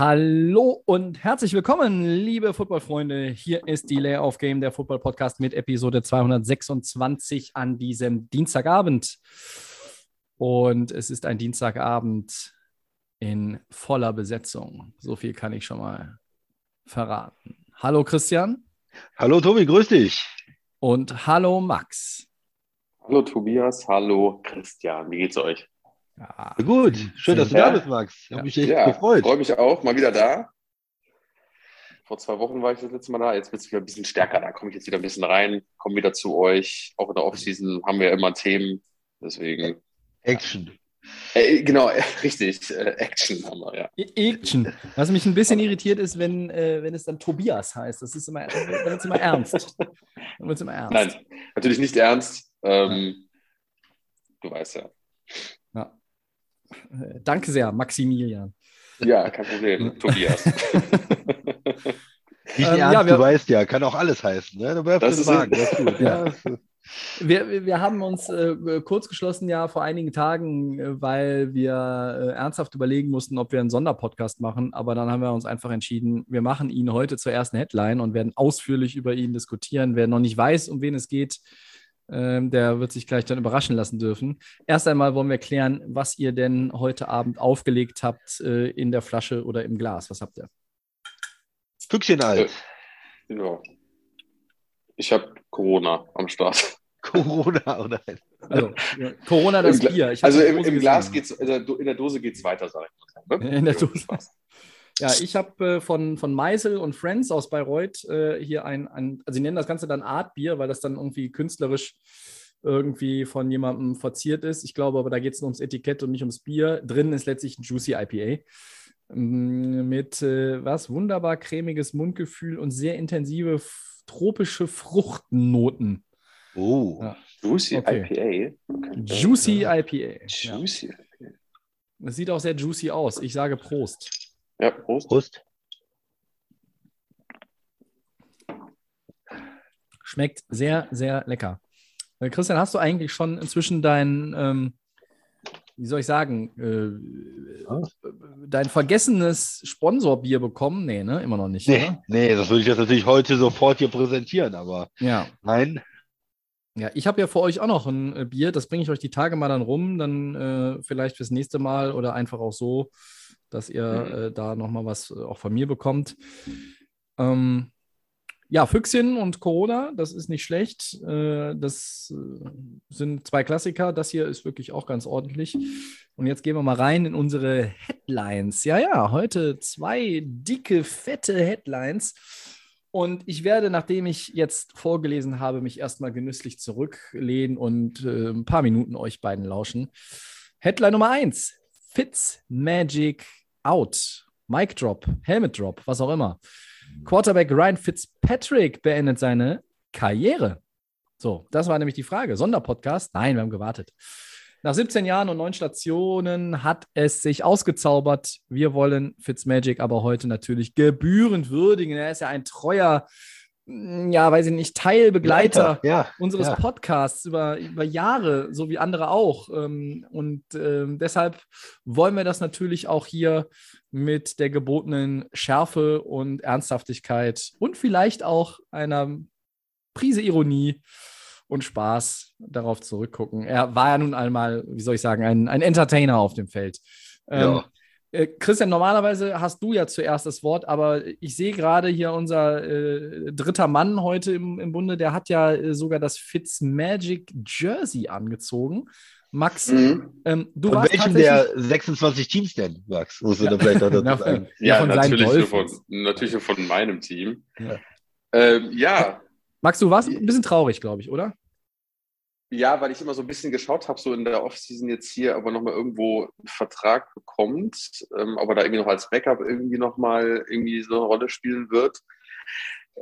Hallo und herzlich willkommen, liebe Footballfreunde. Hier ist die Layoff Game, der Football Podcast mit Episode 226 an diesem Dienstagabend. Und es ist ein Dienstagabend in voller Besetzung. So viel kann ich schon mal verraten. Hallo Christian Hallo Tobi, grüß dich. und hallo Max. Hallo Tobias, hallo Christian, wie geht's euch? Ja, Gut, schön, dass du Ja. da bist, Max. Ich habe mich echt Ja, gefreut. freue mich auch, mal wieder da. Vor zwei Wochen war ich das letzte Mal da, jetzt wird es wieder ein bisschen stärker, da komme ich jetzt wieder ein bisschen rein, komme wieder zu euch. Auch in der Offseason haben wir immer Themen, deswegen, Action. äh, genau, äh, richtig, äh, Action haben wir, ja. Action. Was mich ein bisschen irritiert ist, wenn, äh, wenn es dann Tobias heißt. Das ist immer, dann wird es immer ernst. Dann wird es immer ernst. Nein, natürlich nicht ernst, ähm, du weißt ja. Äh, Danke sehr, Maximilian. Ja, kein Problem, Tobias. Nicht Ähm, ernst, ja, wir- du weißt ja, kann auch alles heißen. Ne? Du Das ist- Wagen, das ist gut. Ja. Ja. Wir, wir haben uns äh, kurz geschlossen, ja, vor einigen Tagen, äh, weil wir äh, ernsthaft überlegen mussten, ob wir einen Sonderpodcast machen. Aber dann haben wir uns einfach entschieden, wir machen ihn heute zur ersten Headline und werden ausführlich über ihn diskutieren. Wer noch nicht weiß, um wen es geht, ähm, der wird sich gleich dann überraschen lassen dürfen. Erst einmal wollen wir klären, was ihr denn heute Abend aufgelegt habt äh, in der Flasche oder im Glas. Was habt ihr? Füchschen alt. ja. Ich habe Corona am Start. Corona oder Also, ja, Corona, das Bier. Also im, im Glas geht's, also in der Dose geht's weiter, sag ich mal. Ne? In der Dose. Spaß. Ja, ich habe äh, von, von Meisel und Friends aus Bayreuth äh, hier ein, ein, also sie nennen das Ganze dann Artbier, weil das dann irgendwie künstlerisch irgendwie von jemandem verziert ist. Ich glaube aber, da geht es nur ums Etikett und nicht ums Bier. Drin ist letztlich ein Juicy IPA. Mm, Mit äh, was? Wunderbar cremiges Mundgefühl und sehr intensive tropische Fruchtnoten. Oh. Ja. Juicy Okay. IPA. Juicy IPA. Ja. Juicy IPA. Es sieht auch sehr juicy aus. Ich sage Prost. Ja, Prost. Prost. Schmeckt sehr, sehr lecker. Äh, Christian, hast du eigentlich schon inzwischen dein, ähm, wie soll ich sagen, äh, Ah. dein vergessenes Sponsorbier bekommen? Nee, ne? Immer noch nicht. Nee, Oder? nee, das würde ich jetzt natürlich heute sofort hier präsentieren, aber Ja. nein. Ja, ich habe ja für euch auch noch ein äh, Bier, das bringe ich euch die Tage mal dann rum, dann äh, vielleicht fürs nächste Mal oder einfach auch so, dass ihr Mhm. äh, da nochmal was äh, auch von mir bekommt. Ähm, ja, Füchschen und Corona, das ist nicht schlecht. Äh, das äh, sind zwei Klassiker. Das hier ist wirklich auch ganz ordentlich. Und jetzt gehen wir mal rein in unsere Headlines. Ja, ja, heute zwei dicke, fette Headlines. Und ich werde, nachdem ich jetzt vorgelesen habe, mich erstmal genüsslich zurücklehnen und äh, ein paar Minuten euch beiden lauschen. Headline Nummer eins: Fitz Magic out. Mic Drop, Helmet Drop, was auch immer. Quarterback Ryan Fitzpatrick beendet seine Karriere. So, das war nämlich die Frage. Sonderpodcast? Nein, wir haben gewartet. Nach 17 Jahren und neun Stationen hat es sich ausgezaubert. Wir wollen Fitzmagic aber heute natürlich gebührend würdigen. Er ist ja ein treuer, ja, weiß ich nicht, Teilbegleiter Ja. unseres ja. Podcasts über, über Jahre, so wie andere auch. Ähm, Und ähm, deshalb wollen wir das natürlich auch hier mit der gebotenen Schärfe und Ernsthaftigkeit und vielleicht auch einer Prise Ironie und Spaß darauf zurückgucken. Er war ja nun einmal, wie soll ich sagen, ein, ein Entertainer auf dem Feld. Ähm, Ja. Äh, Christian, normalerweise hast du ja zuerst das Wort, aber ich sehe gerade hier unser äh, dritter Mann heute im, im Bunde, der hat ja äh, sogar das Fitzmagic Jersey angezogen. Max, Mhm. ähm, du Von warst welchem tatsächlich- der 26 Teams denn, Max? Musst du da vielleicht noch dazu Ja, sagen. Ja, Ja, von natürlich, nur von, natürlich von meinem Team. Ja. Ähm, ja, Max, du warst ein bisschen traurig, glaube ich, oder? Ja, weil ich immer so ein bisschen geschaut habe, so in der Offseason jetzt hier, aber nochmal irgendwo einen Vertrag bekommt, ähm, aber da irgendwie noch als Backup irgendwie nochmal irgendwie so eine Rolle spielen wird.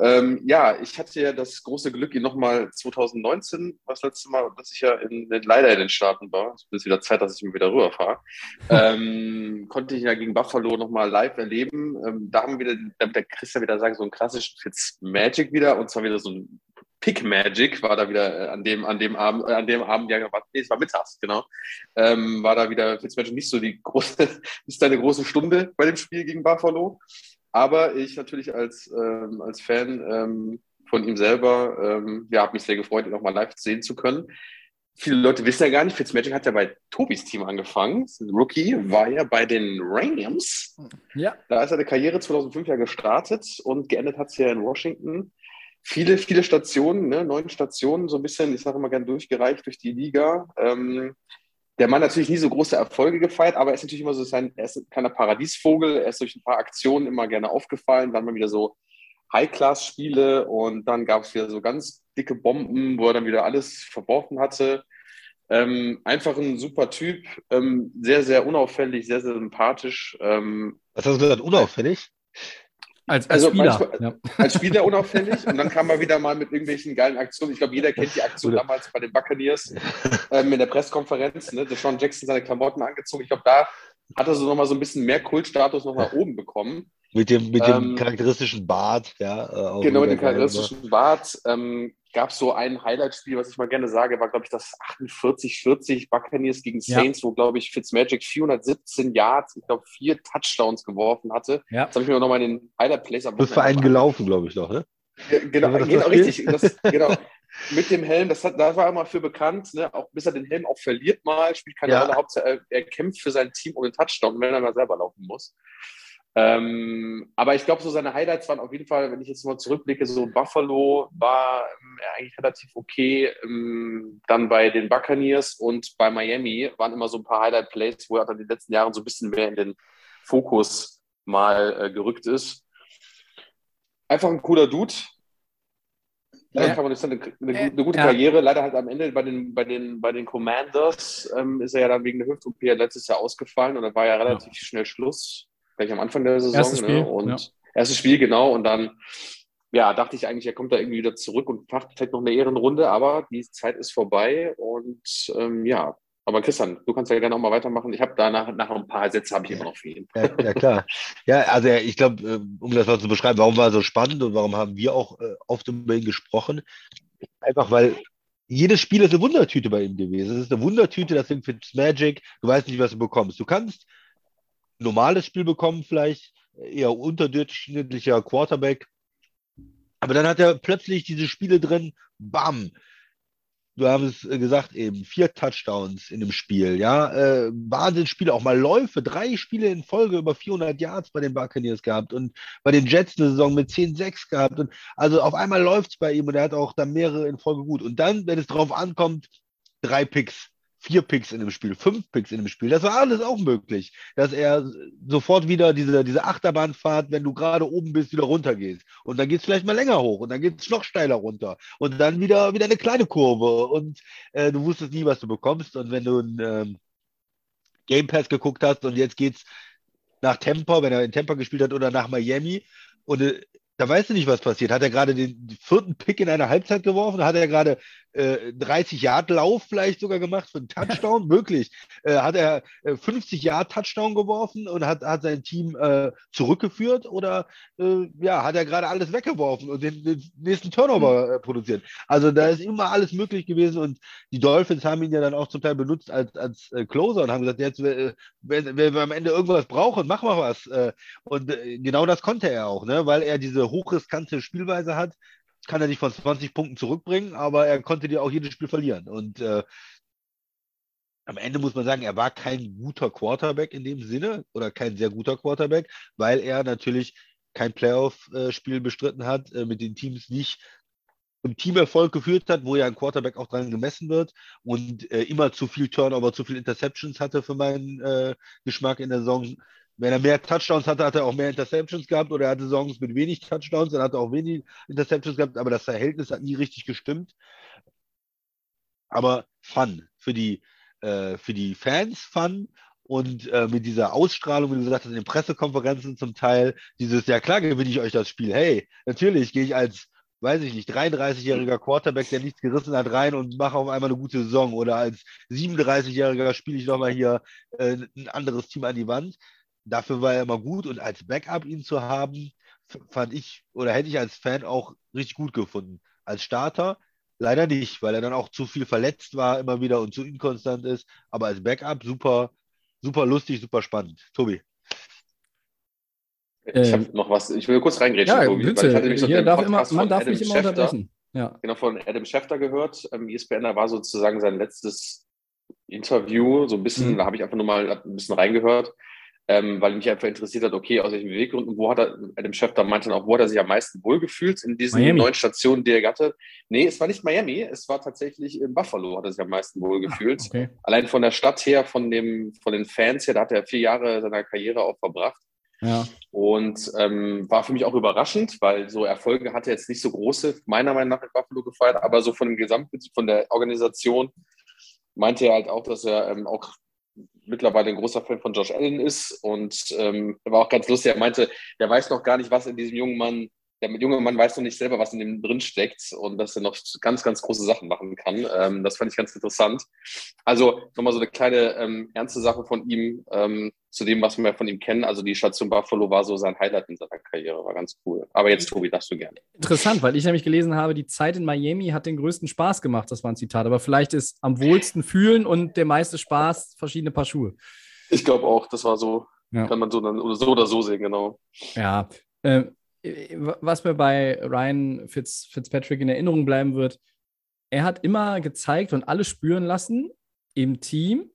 Ähm, ja, ich hatte ja das große Glück, ihn nochmal 2019, das letzte Mal, dass ich ja in, in, leider in den Staaten war, es ist wieder Zeit, dass ich mir wieder rüberfahre, ähm, konnte ich ja gegen Buffalo nochmal live erleben. Ähm, da haben wir wieder, da wird der Christian wieder sagen, so einen klassischen Fitzmagic wieder, und zwar wieder so ein Pick Magic war da wieder äh, an dem, an dem Abend, äh, an dem Abend, ja, war, nee, es war mittags, genau, ähm, war da wieder Fitzmagic nicht so die große, ist eine große Stunde bei dem Spiel gegen Buffalo. Aber ich natürlich als, ähm, als Fan ähm, von ihm selber, ähm, ja, habe mich sehr gefreut, ihn nochmal live sehen zu können. Viele Leute wissen ja gar nicht, Fitzmagic hat ja bei Tobis Team angefangen. Rookie war ja bei den Rams. Ja. Da ist seine Karriere 2005 ja gestartet und geendet hat es ja in Washington. Viele, viele Stationen, ne? neun Stationen, so ein bisschen, ich sage immer gern durchgereicht durch die Liga. Ähm, der Mann natürlich nie so große Erfolge gefeiert, aber er ist natürlich immer so sein, er ist ein kleiner Paradiesvogel, er ist durch ein paar Aktionen immer gerne aufgefallen, dann mal wieder so High-Class-Spiele und dann gab es wieder so ganz dicke Bomben, wo er dann wieder alles verworfen hatte. Ähm, einfach ein super Typ, ähm, sehr, sehr unauffällig, sehr, sehr sympathisch. Ähm, Was hast du gesagt, unauffällig? Als, als also Spieler. Manchmal, ja. Als Spieler unauffällig und dann kam er wieder mal mit irgendwelchen geilen Aktionen. Ich glaube, jeder kennt die Aktion damals bei den Buccaneers ähm, in der Pressekonferenz. Ne? Sean Jackson seine Klamotten angezogen. Ich glaube, da hat er so nochmal so ein bisschen mehr Kultstatus noch nach oben bekommen. Mit dem, mit dem ähm, charakteristischen Bart, ja. Äh, genau, mit dem charakteristischen Bart. Ähm, gab es so ein Highlight-Spiel, was ich mal gerne sage, war, glaube ich, das 48-40 Buccaneers gegen Saints, ja. wo, glaube ich, Fitzmagic 417 Yards, ich glaube, vier Touchdowns geworfen hatte. Ja. Das habe ich mir noch mal in den Highlight-Plays am Bist für einen gelaufen, glaube ich, doch, ne? Ja, genau, genau richtig. Das, genau. Mit dem Helm, das, hat, das war immer für bekannt, ne? auch bis er den Helm auch verliert mal, spielt keine ja. Rolle, Hauptsache er, er, kämpft für sein Team um den Touchdown, wenn er mal selber laufen muss. Ähm, aber ich glaube, so seine Highlights waren auf jeden Fall, wenn ich jetzt mal zurückblicke, so Buffalo war ähm, eigentlich relativ okay. Ähm, dann bei den Buccaneers und bei Miami waren immer so ein paar Highlight-Plays, wo er dann in den letzten Jahren so ein bisschen mehr in den Fokus mal äh, gerückt ist. Einfach ein cooler Dude. Sagen, eine, eine, eine gute ja. Karriere. Leider halt am Ende bei den, bei den, bei den Commanders ähm, ist er ja dann wegen der Hüft-OP letztes Jahr ausgefallen und dann war ja relativ ja. schnell Schluss gleich am Anfang der Saison. Erstes ne? Spiel, ne? Und ja. erstes Spiel, genau. Und dann, ja, dachte ich eigentlich, er kommt da irgendwie wieder zurück und macht vielleicht noch eine Ehrenrunde, aber die Zeit ist vorbei. Und ähm, ja, aber Christian, du kannst ja gerne auch mal weitermachen. Ich habe da nach, nach ein paar Sätze habe ich immer noch für ihn. Ja, ja klar. Ja, also ich glaube, äh, um das mal zu beschreiben, warum war er so spannend und warum haben wir auch äh, oft über ihn gesprochen? Einfach weil jedes Spiel ist eine Wundertüte bei ihm gewesen. Es ist eine Wundertüte, das sind Magic. Du weißt nicht, was du bekommst. Du kannst normales Spiel bekommen, vielleicht eher unterdurchschnittlicher Quarterback. Aber dann hat er plötzlich diese Spiele drin, bam, du hast es gesagt eben, vier Touchdowns in dem Spiel, ja, äh, Wahnsinnsspiele, auch mal Läufe, drei Spiele in Folge über 400 Yards bei den Buccaneers gehabt und bei den Jets eine Saison mit 10-6 gehabt und also auf einmal läuft es bei ihm und er hat auch dann mehrere in Folge gut. Und dann, wenn es drauf ankommt, drei Picks, vier Picks in dem Spiel, fünf Picks in dem Spiel. Das war alles auch möglich, dass er sofort wieder diese, diese Achterbahnfahrt, wenn du gerade oben bist, wieder runtergehst. Und dann geht es vielleicht mal länger hoch und dann geht es noch steiler runter. Und dann wieder, wieder eine kleine Kurve. Und äh, du wusstest nie, was du bekommst. Und wenn du ein ähm, Game Pass geguckt hast und jetzt geht's nach Tampa, wenn er in Tampa gespielt hat, oder nach Miami. Und äh, da weißt du nicht, was passiert. Hat er gerade den vierten Pick in einer Halbzeit geworfen? Hat er gerade äh, 30 Yard Lauf vielleicht sogar gemacht für einen Touchdown? Möglich. Äh, hat er äh, 50 Yard Touchdown geworfen und hat, hat sein Team äh, zurückgeführt? Oder äh, ja, hat er gerade alles weggeworfen und den, den nächsten Turnover äh, produziert? Also da ist immer alles möglich gewesen und die Dolphins haben ihn ja dann auch zum Teil benutzt als, als Closer und haben gesagt, jetzt, wenn, wenn wir am Ende irgendwas brauchen, mach mal was. und genau das konnte er auch, ne? weil er diese hochriskante Spielweise hat, kann er dich von 20 Punkten zurückbringen, aber er konnte dir auch jedes Spiel verlieren. Und äh, am Ende muss man sagen, er war kein guter Quarterback in dem Sinne oder kein sehr guter Quarterback, weil er natürlich kein Playoff-Spiel bestritten hat, äh, mit den Teams nicht im Teamerfolg geführt hat, wo ja ein Quarterback auch dran gemessen wird und äh, immer zu viel Turnover, zu viel Interceptions hatte für meinen äh, Geschmack in der Saison. Wenn er mehr Touchdowns hatte, hat er auch mehr Interceptions gehabt oder er hatte Saisons mit wenig Touchdowns, dann hat er auch wenig Interceptions gehabt, aber das Verhältnis hat nie richtig gestimmt. Aber Fun für die, äh, für die Fans, Fun und äh, mit dieser Ausstrahlung, wie du gesagt hast, in den Pressekonferenzen zum Teil, dieses, ja klar gewinne ich euch das Spiel. Hey, natürlich gehe ich als, weiß ich nicht, 33-jähriger Quarterback, der nichts gerissen hat, rein und mache auf einmal eine gute Saison. Oder als 37-jähriger spiele ich nochmal hier äh, ein anderes Team an die Wand. Dafür war er immer gut und als Backup ihn zu haben, fand ich oder hätte ich als Fan auch richtig gut gefunden. Als Starter leider nicht, weil er dann auch zu viel verletzt war immer wieder und zu inkonstant ist. Aber als Backup super, super lustig, super spannend. Tobi. Ich habe noch was, ich will kurz reingrätschen, ja, Tobi. Bitte. Weil ich Hier darf immer, man darf Adam mich immer Schefter, unterbrechen. Ja. Genau, von Adam Schefter gehört. Ähm, ESPN war sozusagen sein letztes Interview, so ein bisschen, mhm. da habe ich einfach nur mal ein bisschen reingehört ähm, weil mich einfach interessiert hat, okay, aus welchen Beweggründen, wo hat er, dem Chef da meinte dann auch, wo hat er sich am meisten wohlgefühlt in diesen Miami. neuen Stationen, die er hatte. Nee, es war nicht Miami, es war tatsächlich in Buffalo, hat er sich am meisten wohlgefühlt. Ah, okay. Allein von der Stadt her, von, dem, von den Fans her, da hat er vier Jahre seiner Karriere auch verbracht. Ja. Und ähm, war für mich auch überraschend, weil so Erfolge hat er jetzt nicht so große, meiner Meinung nach in Buffalo gefeiert, aber so von dem Gesamtprinzip, von der Organisation meinte er halt auch, dass er ähm, auch mittlerweile ein großer Fan von Josh Allen ist. Und ähm, war auch ganz lustig. Er meinte, der weiß noch gar nicht, was in diesem jungen Mann der junge Mann weiß noch nicht selber, was in dem drin steckt und dass er noch ganz, ganz große Sachen machen kann. Ähm, das fand ich ganz interessant. Also nochmal so eine kleine ähm, ernste Sache von ihm ähm, zu dem, was wir von ihm kennen. Also die Station Buffalo war so sein Highlight in seiner Karriere, war ganz cool. Aber jetzt, Tobi, darfst du gerne. Interessant, weil ich nämlich gelesen habe, die Zeit in Miami hat den größten Spaß gemacht. Das war ein Zitat. Aber vielleicht ist am wohlsten fühlen und der meiste Spaß verschiedene Paar Schuhe. Ich glaube auch, das war so. Ja. Kann man so, oder so oder so sehen, genau. Ja, äh, was mir bei Ryan Fitz, Fitzpatrick in Erinnerung bleiben wird, er hat immer gezeigt und alle spüren lassen im Team,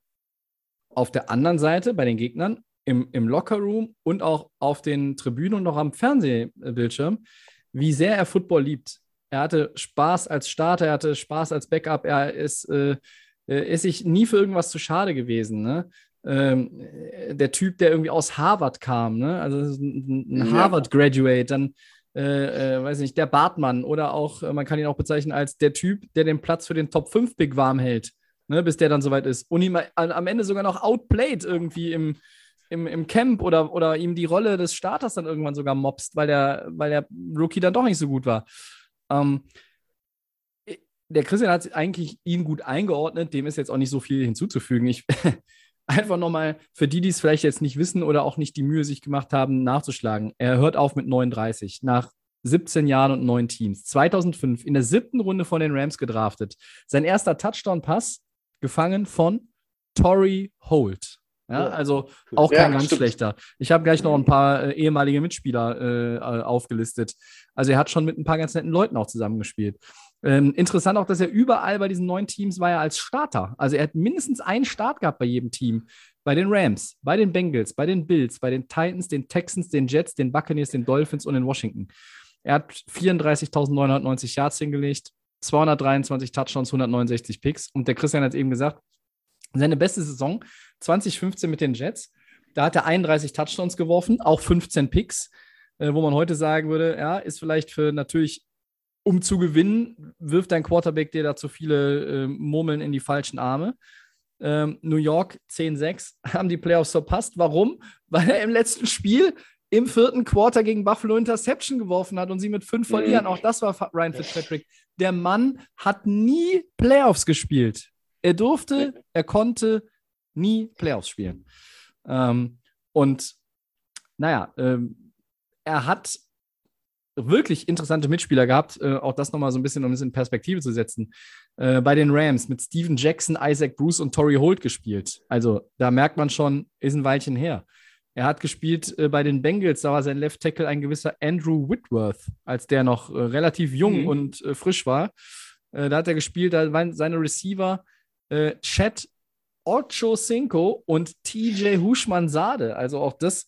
auf der anderen Seite bei den Gegnern, im, im Lockerroom und auch auf den Tribünen und auch am Fernsehbildschirm, wie sehr er Football liebt. Er hatte Spaß als Starter, er hatte Spaß als Backup, er ist, äh, ist sich nie für irgendwas zu schade gewesen. Ne? ähm, der Typ, der irgendwie aus Harvard kam, ne? also ein, ein Harvard-Graduate, dann äh, äh, weiß nicht, der Bartmann oder auch, äh, man kann ihn auch bezeichnen als der Typ, der den Platz für den Top 5-Pick warm hält, ne? bis der dann soweit ist. Und ihm am Ende sogar noch outplayed irgendwie im, im, im Camp oder, oder ihm die Rolle des Starters dann irgendwann sogar mobst, weil der, weil der Rookie dann doch nicht so gut war. Ähm, der Christian hat eigentlich ihn gut eingeordnet, dem ist jetzt auch nicht so viel hinzuzufügen. Ich einfach nochmal für die, die es vielleicht jetzt nicht wissen oder auch nicht die Mühe sich gemacht haben, nachzuschlagen. Er hört auf mit 39 nach 17 Jahren und neun Teams. 2005 in der siebten Runde von den Rams gedraftet. Sein erster Touchdown-Pass gefangen von Tory Holt. Ja, also auch kein ja, ganz stimmt. schlechter. Ich habe gleich noch ein paar äh, ehemalige Mitspieler äh, aufgelistet. Also er hat schon mit ein paar ganz netten Leuten auch zusammengespielt. Ähm, interessant auch, dass er überall bei diesen neuen Teams war er als Starter. Also er hat mindestens einen Start gehabt bei jedem Team. Bei den Rams, bei den Bengals, bei den Bills, bei den Titans, den Texans, den Jets, den Buccaneers, den Dolphins und in Washington. Er hat 34.990 Yards hingelegt, 223 Touchdowns, 169 Picks. Und der Christian hat eben gesagt, seine beste Saison 2015 mit den Jets. Da hat er 31 Touchdowns geworfen, auch 15 Picks, äh, wo man heute sagen würde, ja, ist vielleicht für natürlich um zu gewinnen, wirft dein Quarterback dir da zu viele äh, Murmeln in die falschen Arme. Ähm, New York 10-6 haben die Playoffs verpasst. Warum? Weil er im letzten Spiel im vierten Quarter gegen Buffalo Interception geworfen hat und sie mit fünf verlieren. Mhm. Auch das war Ryan Fitzpatrick. Der Mann hat nie Playoffs gespielt. Er durfte, er konnte nie Playoffs spielen. Ähm, und naja, ähm, er hat wirklich interessante Mitspieler gehabt. Äh, auch das nochmal so ein bisschen, um es in Perspektive zu setzen. Äh, bei den Rams mit Steven Jackson, Isaac Bruce und Torrey Holt gespielt. Also da merkt man schon, ist ein Weilchen her. Er hat gespielt äh, bei den Bengals, da war sein Left Tackle ein gewisser Andrew Whitworth, als der noch äh, relativ jung mhm. und äh, frisch war. Äh, da hat er gespielt, da waren seine Receiver Chad Ocho Cinco und TJ Huschmann Sade. Also auch das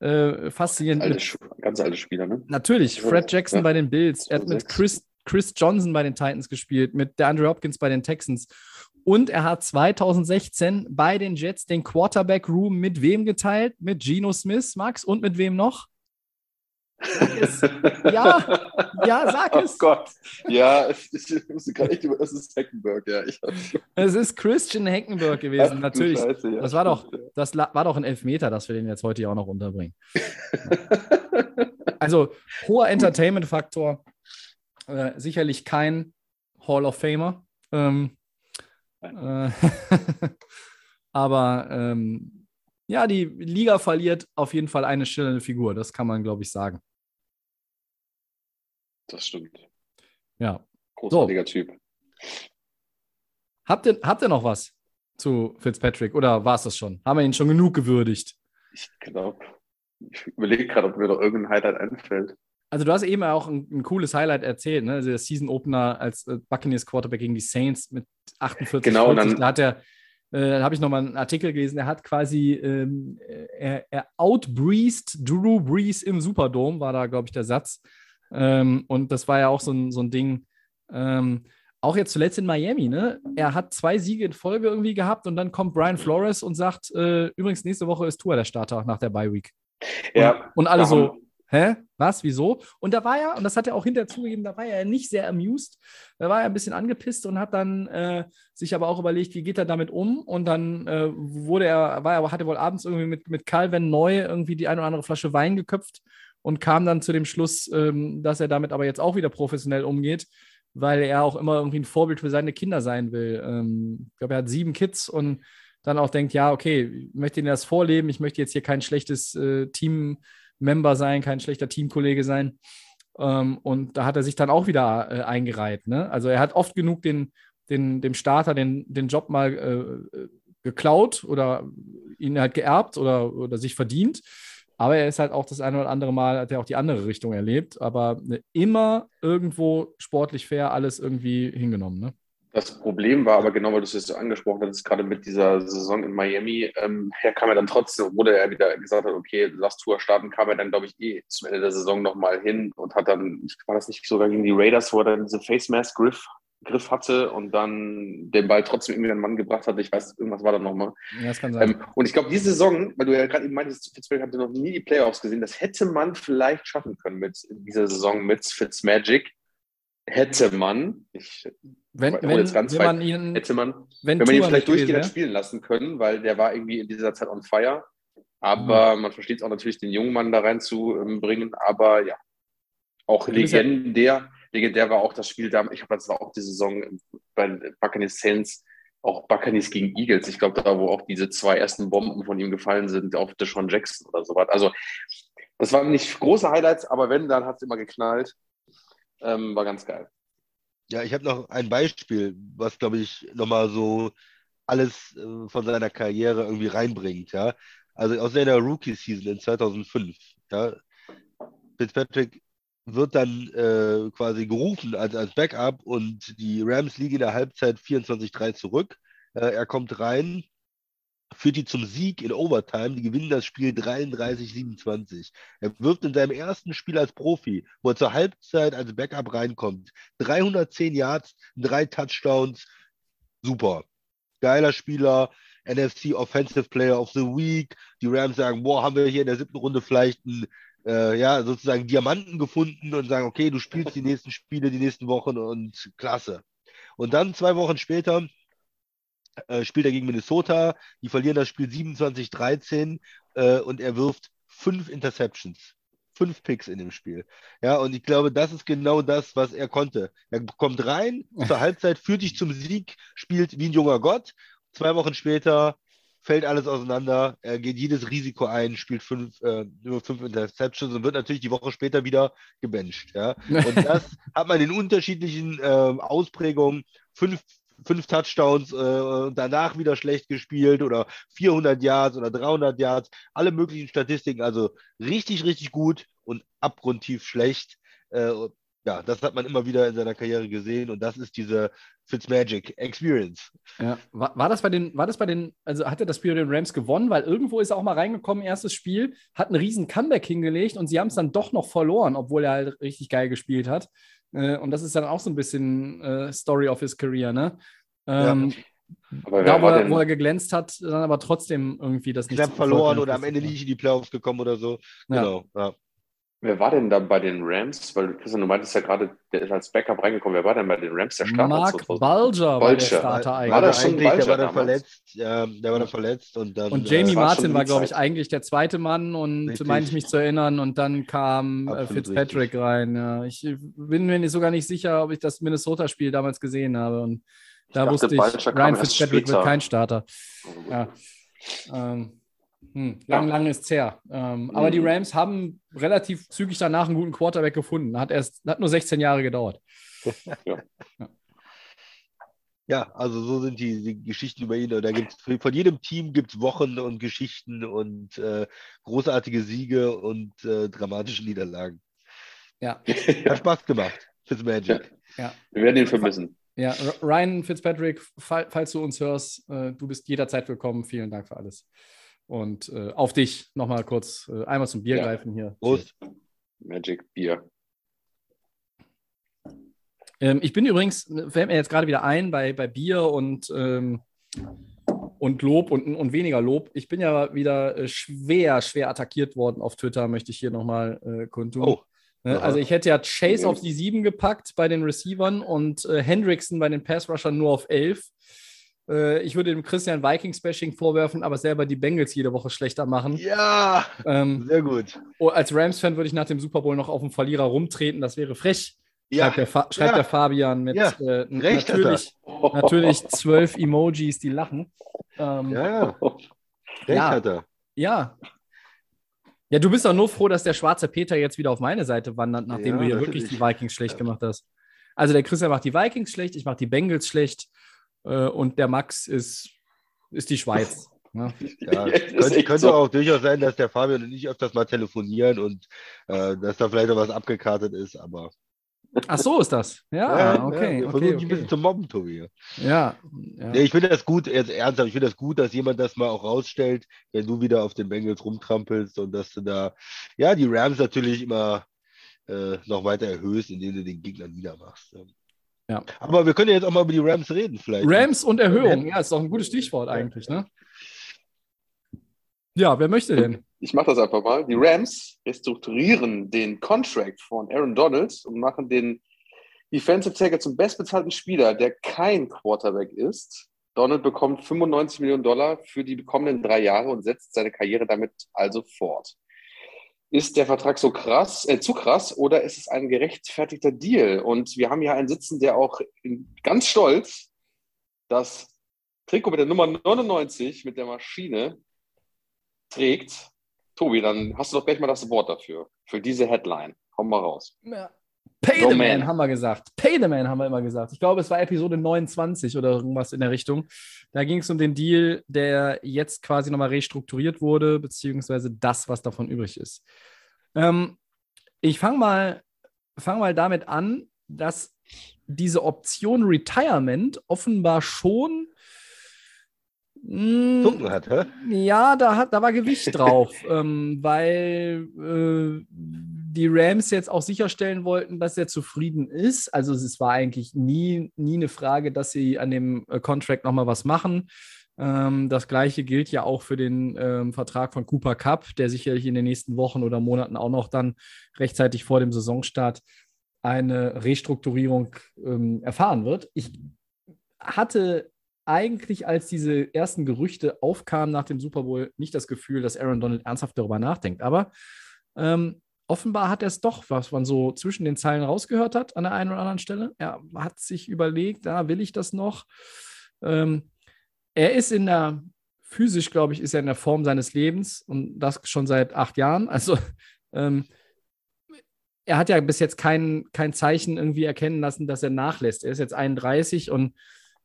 äh, faszinierend. Alte, ganz alte Spieler, ne? Natürlich, Fred Jackson ja. bei den Bills. Er hat mit Chris, Chris Johnson bei den Titans gespielt, mit der Andrew Hopkins bei den Texans. Und er hat 2016 bei den Jets den Quarterback-Room mit wem geteilt? Mit Geno Smith, Max, und mit wem noch? es. Ja, ja, sag Oh es. Gott. Ja, ich, ich musste gerade echt über. Es ist Heckenberg, ja. Ich, Es ist Christian Heckenberg gewesen, Ach, natürlich. Scheiße, ja, Das war doch, das war doch ein Elfmeter, dass wir den jetzt heute hier auch noch unterbringen. Also hoher Entertainment-Faktor. Äh, sicherlich kein Hall of Famer. Ähm, äh, aber ähm, ja, die Liga verliert auf jeden Fall eine schillernde Figur. Das kann man, glaube ich, sagen. Das stimmt. Ja. Großartiger Typ. Habt ihr, habt ihr noch was zu Fitzpatrick oder war es das schon? Haben wir ihn schon genug gewürdigt? Ich glaube, ich überlege gerade, ob mir noch irgendein Highlight einfällt. Also du hast eben auch ein, ein cooles Highlight erzählt, ne? Also der Season Opener als äh, Buccaneers Quarterback gegen die Saints mit 48 Genau, und 40. dann- da hat er, äh, da habe ich nochmal einen Artikel gelesen, er hat quasi, ähm, er, er outbreezed Drew Brees im Superdome, war da, glaube ich, der Satz. Ähm, und das war ja auch so ein, so ein Ding, ähm, auch jetzt zuletzt in Miami, ne? Er hat zwei Siege in Folge irgendwie gehabt und dann kommt Brian Flores und sagt, äh, übrigens, nächste Woche ist Tour der Starter nach der Bye Week. Ja, Und alle so, hä? Was? Wieso? Und da war er, und das hat er auch hinterher zugegeben, da war er nicht sehr amused. Da war er ein bisschen angepisst und hat dann äh, sich aber auch überlegt, wie geht er damit um? Und dann äh, wurde er, war er, hatte wohl abends irgendwie mit, mit Calvin neu irgendwie die eine oder andere Flasche Wein geköpft und kam dann zu dem Schluss, ähm, dass er damit aber jetzt auch wieder professionell umgeht, weil er auch immer irgendwie ein Vorbild für seine Kinder sein will. Ähm, ich glaube, er hat sieben Kids und dann auch denkt, ja, okay, ich möchte ihnen das vorleben, ich möchte jetzt hier kein schlechtes äh, Team-Member sein, kein schlechter Teamkollege sein. Ähm, und da hat er sich dann auch wieder äh, eingereiht. Ne? Also er hat oft genug den, den, dem Starter den, den Job mal äh, äh, geklaut oder ihn halt geerbt oder, oder sich verdient. Aber er ist halt auch das eine oder andere Mal, hat er auch die andere Richtung erlebt. Aber ne, immer irgendwo sportlich fair alles irgendwie hingenommen. Ne? Das Problem war aber genau, weil du es jetzt so angesprochen hast, gerade mit dieser Saison in Miami, ähm, her kam er dann trotzdem, obwohl er wieder gesagt hat, okay, lass Tour starten, kam er dann, glaube ich, eh zum Ende der Saison nochmal hin und hat dann, war das nicht sogar gegen die Raiders, wo er dann diese Face Mask Griff, Griff hatte und dann den Ball trotzdem irgendwie an den Mann gebracht hat. Ich weiß, irgendwas war da nochmal. Ja, das kann sein. Ähm, und ich glaube, diese Saison, weil du ja gerade eben meintest, Fitzpatrick hatte noch nie die Playoffs gesehen, das hätte man vielleicht schaffen können mit dieser Saison mit Fitzmagic. Hätte man, ich, wenn, hol wenn, jetzt ganz wenn weit. man ihn, hätte man, wenn, wenn man ihn vielleicht durchgehend spielen lassen können, weil der war irgendwie in dieser Zeit on fire. Aber Mhm. man versteht es auch natürlich, den jungen Mann da reinzubringen. Aber ja, auch legendär. Legendär war auch das Spiel da. Ich glaube, das war auch die Saison bei Buccaneers Saints, auch Buccaneers gegen Eagles. Ich glaube, da, wo auch diese zwei ersten Bomben von ihm gefallen sind, auf Deshaun Jackson oder sowas. Also, das waren nicht große Highlights, aber wenn, dann hat es immer geknallt. Ähm, war ganz geil. Ja, ich habe noch ein Beispiel, was, glaube ich, nochmal so alles äh, von seiner Karriere irgendwie reinbringt, ja. Also aus seiner Rookie-Season in 2005, ja. Fitzpatrick wird dann äh, quasi gerufen als, als Backup und die Rams liegen in der Halbzeit 24-3 zurück. Äh, er kommt rein, führt die zum Sieg in Overtime, die gewinnen das Spiel 33-27. Er wirft in seinem ersten Spiel als Profi, wo er zur Halbzeit als Backup reinkommt, 310 Yards, drei Touchdowns, super. Geiler Spieler, NFC Offensive Player of the Week. Die Rams sagen, boah, haben wir hier in der siebten Runde vielleicht einen, äh, ja, sozusagen Diamanten gefunden und sagen, okay, du spielst die nächsten Spiele, die nächsten Wochen und klasse. Und dann zwei Wochen später äh, spielt er gegen Minnesota. Die verlieren das Spiel 27-13 äh, und er wirft fünf Interceptions. Fünf Picks in dem Spiel. Ja, und ich glaube, das ist genau das, was er konnte. Er kommt rein, zur Halbzeit, führt dich zum Sieg, spielt wie ein junger Gott. Zwei Wochen später fällt alles auseinander. Er geht jedes Risiko ein, spielt fünf, äh, nur fünf Interceptions und wird natürlich die Woche später wieder gebencht. Ja. Und das hat man in unterschiedlichen äh, Ausprägungen. Fünf, fünf Touchdowns äh, und danach wieder schlecht gespielt oder 400 Yards oder 300 Yards. Alle möglichen Statistiken. Also richtig, richtig gut und abgrundtief schlecht. Äh, ja, das hat man immer wieder in seiner Karriere gesehen und das ist diese Fitzmagic Experience. Ja. War, war das bei den, war das bei den, also hat er das Spiel bei den Rams gewonnen, weil irgendwo ist er auch mal reingekommen, erstes Spiel, hat einen riesen Comeback hingelegt und sie haben es dann doch noch verloren, obwohl er halt richtig geil gespielt hat. Äh, und das ist dann auch so ein bisschen äh, Story of his career, ne? Ähm, Aber wer Da, wo er, wo er geglänzt hat, dann aber trotzdem irgendwie das nicht Knapp verloren oder am Ende nicht in die Playoffs gekommen oder so. Ja. Genau. Ja. Wer war denn da bei den Rams? Weil Christian, du meintest ja gerade, der ist als Backup reingekommen. Wer war denn bei den Rams der Starter? Mark 2000? Bulger war der. Starter eigentlich. War der das schon eigentlich, der war dann damals? verletzt, ja, der war dann verletzt und dann. Und Jamie war Martin war, glaube ich, eigentlich der zweite Mann und Richtig. meine ich mich zu erinnern. Und dann kam äh, Absolut Fitzpatrick richtig. rein. Ja. Ich bin mir nicht- sogar nicht sicher, ob ich das Minnesota-Spiel damals gesehen habe. Und da dachte, wusste ich, Bulger kam Ryan Fitzpatrick wird kein Starter. Ja. Ähm, hm, lang, lang ist es her. Ähm, Aber Mhm. die Rams haben relativ zügig danach einen guten Quarterback gefunden. Hat erst hat nur 16 Jahre gedauert. Ja, also so sind die, die Geschichten über ihn. Und da gibt's von jedem Team gibt es Wochen und Geschichten und äh, großartige Siege und äh, dramatische Niederlagen. Ja, Hat Spaß gemacht. Fitzmagic. ja. Wir werden ihn vermissen. Ja, Ryan Fitzpatrick, fall, falls du uns hörst, äh, du bist jederzeit willkommen. Vielen Dank für alles. Und äh, auf dich nochmal kurz äh, einmal zum Bier Ja. greifen hier. Prost. Magic Bier. Ähm, ich bin übrigens, fällt mir jetzt gerade wieder ein bei, bei Bier und, ähm, und Lob und, und weniger Lob. Ich bin ja wieder äh, schwer, schwer attackiert worden auf Twitter, möchte ich hier nochmal äh, kundtun. Oh. Ne. Also ich hätte ja Chase auf die 7 gepackt bei den Receivern und äh, Hendrickson bei den Pass-Rushern nur auf 11. Äh, ich würde dem Christian Vikings-Bashing vorwerfen, aber selber die Bengals jede Woche schlechter machen. Ja, Ähm, sehr gut. oh, als Rams-Fan würde ich nach dem Super Bowl noch auf den Verlierer rumtreten, das wäre frech. Ja, Schreibt, der, Fa schreibt Ja. der Fabian mit Ja. äh, natürlich, natürlich zwölf Emojis, die lachen. Ähm, ja. ja, ja. Recht Ja. hat er. ja. du bist doch nur froh, dass der schwarze Peter jetzt wieder auf meine Seite wandert, nachdem Ja, du hier wirklich die Vikings schlecht gemacht hast. Also der Christian macht die Vikings schlecht, ich mache die Bengals schlecht und der Max ist, ist die Schweiz. ne? Ja, Ist könnte, könnte so. auch durchaus sein, dass der Fabian und ich öfters mal telefonieren und äh, dass da vielleicht noch was abgekartet ist, aber Ach so ist das. Ja, ja, okay. ja, okay, dich ein bisschen okay. zu mobben, Tobi. Ja, ja. Nee, ich finde das gut, jetzt ernsthaft, ich finde das gut, dass jemand das mal auch rausstellt, wenn du wieder auf den Bengals rumtrampelst und dass du da, ja, die Rams natürlich immer äh, noch weiter erhöhst, indem du den Gegner niedermachst. Ja. Aber wir können ja jetzt auch mal über die Rams reden, vielleicht. Rams und Erhöhung, ja, ist doch ein gutes Stichwort eigentlich, ne? Ja, wer möchte denn? Ich mache das einfach mal. Die Rams restrukturieren den Contract von Aaron Donald und machen den Defensive Tackle zum bestbezahlten Spieler, der kein Quarterback ist. Donald bekommt 95 Millionen Dollar für die kommenden drei Jahre und setzt seine Karriere damit also fort. Ist der Vertrag so krass, äh, zu krass oder ist es ein gerechtfertigter Deal? Und wir haben hier einen sitzen, der auch in, ganz stolz das Trikot mit der Nummer 99 mit der Maschine trägt. Tobi, dann hast du doch gleich mal das Wort dafür, für diese Headline. Komm mal raus. Ja. Pay the man, man. haben wir gesagt. Pay the man haben wir immer gesagt. Ich glaube, es war Episode 29 oder irgendwas in der Richtung. Da ging es um den Deal, der jetzt quasi nochmal restrukturiert wurde, beziehungsweise das, was davon übrig ist. Ähm, ich fange mal, fang mal damit an, dass diese Option Retirement offenbar schon mh, Zucken hat, hä? ja, da, hat, da war Gewicht drauf, ähm, weil äh, die Rams jetzt auch sicherstellen wollten, dass er zufrieden ist. Also es war eigentlich nie, nie eine Frage, dass sie an dem äh, Contract nochmal was machen. Ähm, das gleiche gilt ja auch für den ähm, Vertrag von Cooper Cup, der sicherlich in den nächsten Wochen oder Monaten auch noch dann rechtzeitig vor dem Saisonstart eine Restrukturierung ähm, erfahren wird. Ich hatte eigentlich, als diese ersten Gerüchte aufkamen nach dem Super Bowl, nicht das Gefühl, dass Aaron Donald ernsthaft darüber nachdenkt. Aber ähm, offenbar hat er es doch, was man so zwischen den Zeilen rausgehört hat, an der einen oder anderen Stelle. Er hat sich überlegt, da will ich das noch. Ähm, er ist in der, physisch glaube ich, ist er in der Form seines Lebens und das schon seit acht Jahren. Also ähm, er hat ja bis jetzt kein, kein Zeichen irgendwie erkennen lassen, dass er nachlässt. Er ist jetzt 31 und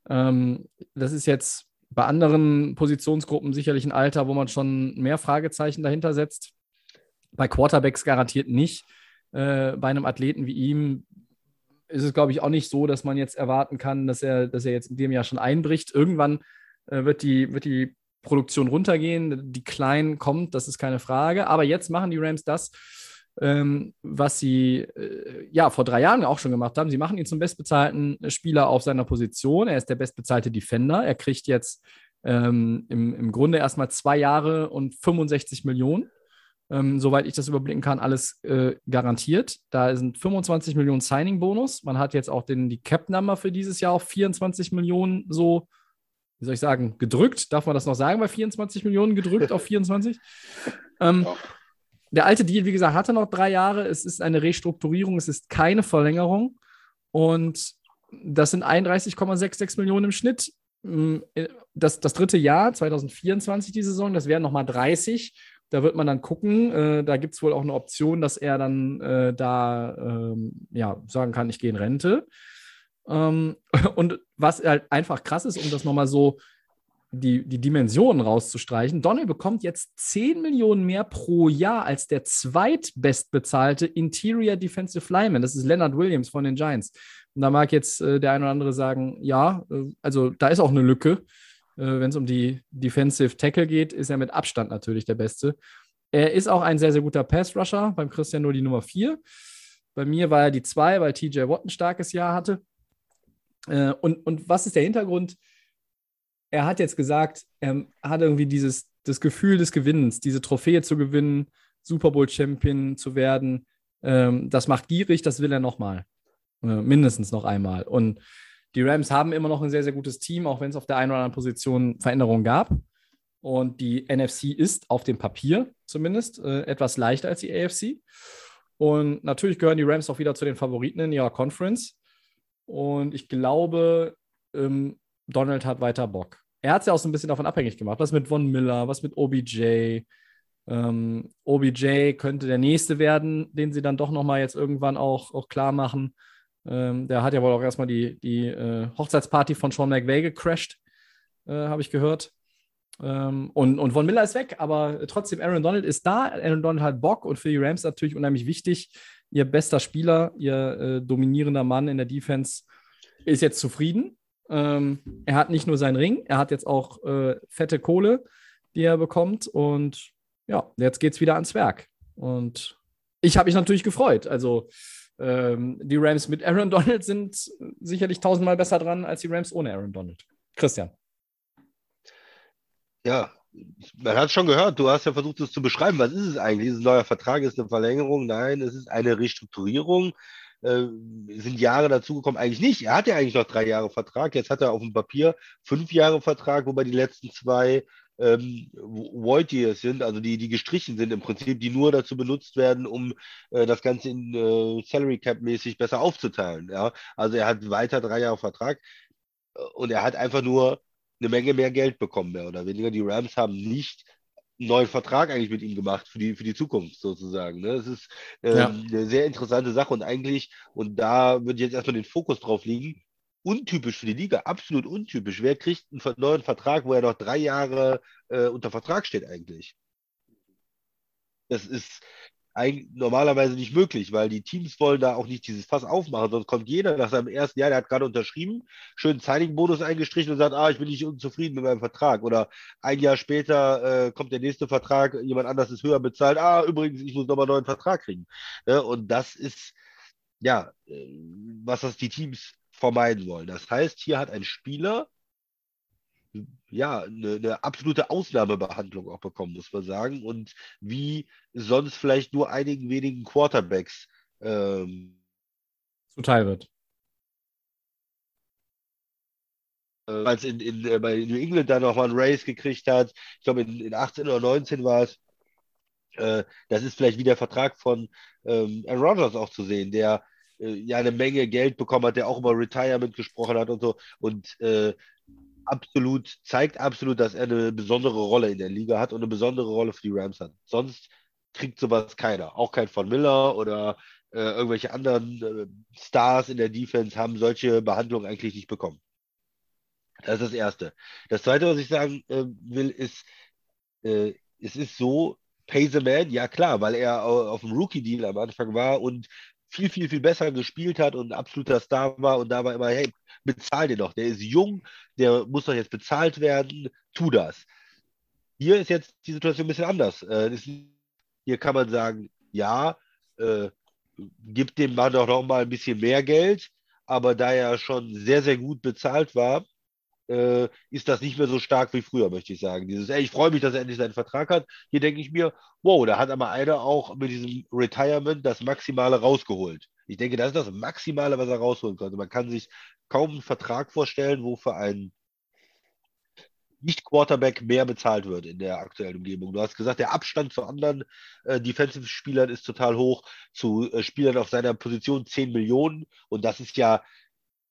ähm, das ist jetzt bei anderen Positionsgruppen sicherlich ein Alter, wo man schon mehr Fragezeichen dahinter setzt. Bei Quarterbacks garantiert nicht. Äh, bei einem Athleten wie ihm ist es, glaube ich, auch nicht so, dass man jetzt erwarten kann, dass er, dass er jetzt in dem Jahr schon einbricht. Irgendwann äh, wird, die, wird die Produktion runtergehen. Die Kleinen kommt, das ist keine Frage. Aber jetzt machen die Rams das, ähm, was sie äh, ja vor drei Jahren auch schon gemacht haben. Sie machen ihn zum bestbezahlten Spieler auf seiner Position. Er ist der bestbezahlte Defender. Er kriegt jetzt ähm, im, im Grunde erstmal zwei Jahre und 65 Millionen. ähm, soweit ich das überblicken kann, alles äh, garantiert. Da sind 25 Millionen Signing-Bonus. Man hat jetzt auch den, die Cap-Nummer für dieses Jahr auf 24 Millionen so, wie soll ich sagen, gedrückt. Darf man das noch sagen bei 24 Millionen gedrückt auf 24? Ähm. Der alte Deal, wie gesagt, hatte noch drei Jahre. Es ist eine Restrukturierung, es ist keine Verlängerung. Und das sind 31,66 Millionen im Schnitt. Mm, Das, das dritte Jahr, 2024, die Saison, das wären nochmal 30. Da wird man dann gucken. Äh, da gibt es wohl auch eine Option, dass er dann äh, da ähm, ja, sagen kann, ich gehe in Rente. Ähm, und was halt einfach krass ist, um das nochmal so die, die Dimensionen rauszustreichen, Donald bekommt jetzt 10 Millionen mehr pro Jahr als der zweitbestbezahlte Interior Defensive Lineman. Das ist Leonard Williams von den Giants. Und da mag jetzt äh, der eine oder andere sagen, ja, äh, also da ist auch eine Lücke. Äh, Wenn es um die Defensive Tackle geht, ist er mit Abstand natürlich der Beste. Er ist auch ein sehr, sehr guter Pass-Rusher, beim Christian nur die Nummer 4. Bei mir war er die 2, weil TJ Watt ein starkes Jahr hatte. Äh, und, und was ist der Hintergrund? Er hat jetzt gesagt, er hat irgendwie dieses das Gefühl des Gewinnens, diese Trophäe zu gewinnen, Super Bowl-Champion zu werden. Ähm, das macht gierig, das will er nochmal. Äh, mindestens noch einmal. Und die Rams haben immer noch ein sehr, sehr gutes Team, auch wenn es auf der einen oder anderen Position Veränderungen gab. Und die NFC ist auf dem Papier zumindest äh, etwas leichter als die AFC. Und natürlich gehören die Rams auch wieder zu den Favoriten in ihrer Conference. Und ich glaube, ähm, Donald hat weiter Bock. Er hat es ja auch so ein bisschen davon abhängig gemacht. Was mit Von Miller, was mit OBJ. Ähm, OBJ könnte der nächste werden, den sie dann doch nochmal jetzt irgendwann auch, auch klar machen. Ähm, der hat ja wohl auch erstmal die, die äh, Hochzeitsparty von Sean McVay gecrashed, äh, habe ich gehört. Ähm, und, und Von Miller ist weg, aber trotzdem, Aaron Donald ist da. Aaron Donald hat Bock und für die Rams natürlich unheimlich wichtig. Ihr bester Spieler, ihr äh, dominierender Mann in der Defense ist jetzt zufrieden. Ähm, er hat nicht nur seinen Ring, er hat jetzt auch äh, fette Kohle, die er bekommt. Und ja, jetzt geht es wieder ans Werk. Und ich habe mich natürlich gefreut. Also ähm, die Rams mit Aaron Donald sind sicherlich tausendmal besser dran als die Rams ohne Aaron Donald. Christian. Ja, man hat schon gehört, du hast ja versucht, es zu beschreiben. Was ist es eigentlich? Ist ein neuer Vertrag? Ist eine Verlängerung? Nein, es ist eine Restrukturierung. Äh, sind Jahre dazugekommen? Eigentlich nicht. Er hat ja eigentlich noch drei Jahre Vertrag. Jetzt hat er auf dem Papier fünf Jahre Vertrag, wobei die letzten zwei ähm, Void Years sind, also die, die gestrichen sind im Prinzip, die nur dazu benutzt werden, um äh, das Ganze in äh, Salary Cap mäßig besser aufzuteilen. Ja? Also er hat weiter drei Jahre Vertrag äh, und er hat einfach nur eine Menge mehr Geld bekommen, mehr oder weniger. Die Rams haben nicht neuen Vertrag eigentlich mit ihm gemacht für die, für die Zukunft sozusagen. Ne? Das ist ähm, Ja. eine sehr interessante Sache und eigentlich, und da würde jetzt erstmal den Fokus drauf liegen, untypisch für die Liga, absolut untypisch. Wer kriegt einen neuen Vertrag, wo er noch drei Jahre äh, unter Vertrag steht eigentlich? Das ist normalerweise nicht möglich, weil die Teams wollen da auch nicht dieses Fass aufmachen, sonst kommt jeder nach seinem ersten Jahr, der hat gerade unterschrieben, schön Signing-Bonus eingestrichen und sagt, ah, ich bin nicht unzufrieden mit meinem Vertrag. Oder ein Jahr später äh, kommt der nächste Vertrag, jemand anders ist höher bezahlt, ah, übrigens, ich muss nochmal einen neuen Vertrag kriegen. Ne? Und das ist, ja, äh, was das die Teams vermeiden wollen. Das heißt, hier hat ein Spieler ja, eine, eine absolute Ausnahmebehandlung auch bekommen, muss man sagen. Und wie sonst vielleicht nur einigen wenigen Quarterbacks ähm, Zuteil wird. äh, als in, in, äh, bei New England da nochmal einen Race gekriegt hat. Ich glaube, in, in 18 oder 19 war es. Äh, das ist vielleicht wie der Vertrag von ähm, Aaron Rodgers auch zu sehen, der äh, ja eine Menge Geld bekommen hat, der auch über Retirement gesprochen hat und so. Und äh, absolut, zeigt absolut, dass er eine besondere Rolle in der Liga hat und eine besondere Rolle für die Rams hat. Sonst kriegt sowas keiner. Auch kein Von Miller oder äh, irgendwelche anderen äh, Stars in der Defense haben solche Behandlungen eigentlich nicht bekommen. Das ist das Erste. Das Zweite, was ich sagen äh, will, ist, äh, es ist so, pay the man, ja klar, weil er au- auf dem Rookie-Deal am Anfang war und viel, viel, viel besser gespielt hat und ein absoluter Star war und da war immer, hey, bezahl den doch, der ist jung, der muss doch jetzt bezahlt werden, tu das. Hier ist jetzt die Situation ein bisschen anders. Äh, hier kann man sagen, ja, äh, gib dem Mann doch noch mal ein bisschen mehr Geld, aber da er schon sehr, sehr gut bezahlt war, äh, ist das nicht mehr so stark wie früher, möchte ich sagen. Dieses, ey, ich freue mich, dass er endlich seinen Vertrag hat. Hier denke ich mir, wow, da hat aber einer auch mit diesem Retirement das Maximale rausgeholt. Ich denke, das ist das Maximale, was er rausholen konnte. Man kann sich kaum einen Vertrag vorstellen, wo für einen nicht-Quarterback mehr bezahlt wird in der aktuellen Umgebung. Du hast gesagt, der Abstand zu anderen äh, Defensive-Spielern ist total hoch, zu äh, Spielern auf seiner Position 10 Millionen und das ist ja,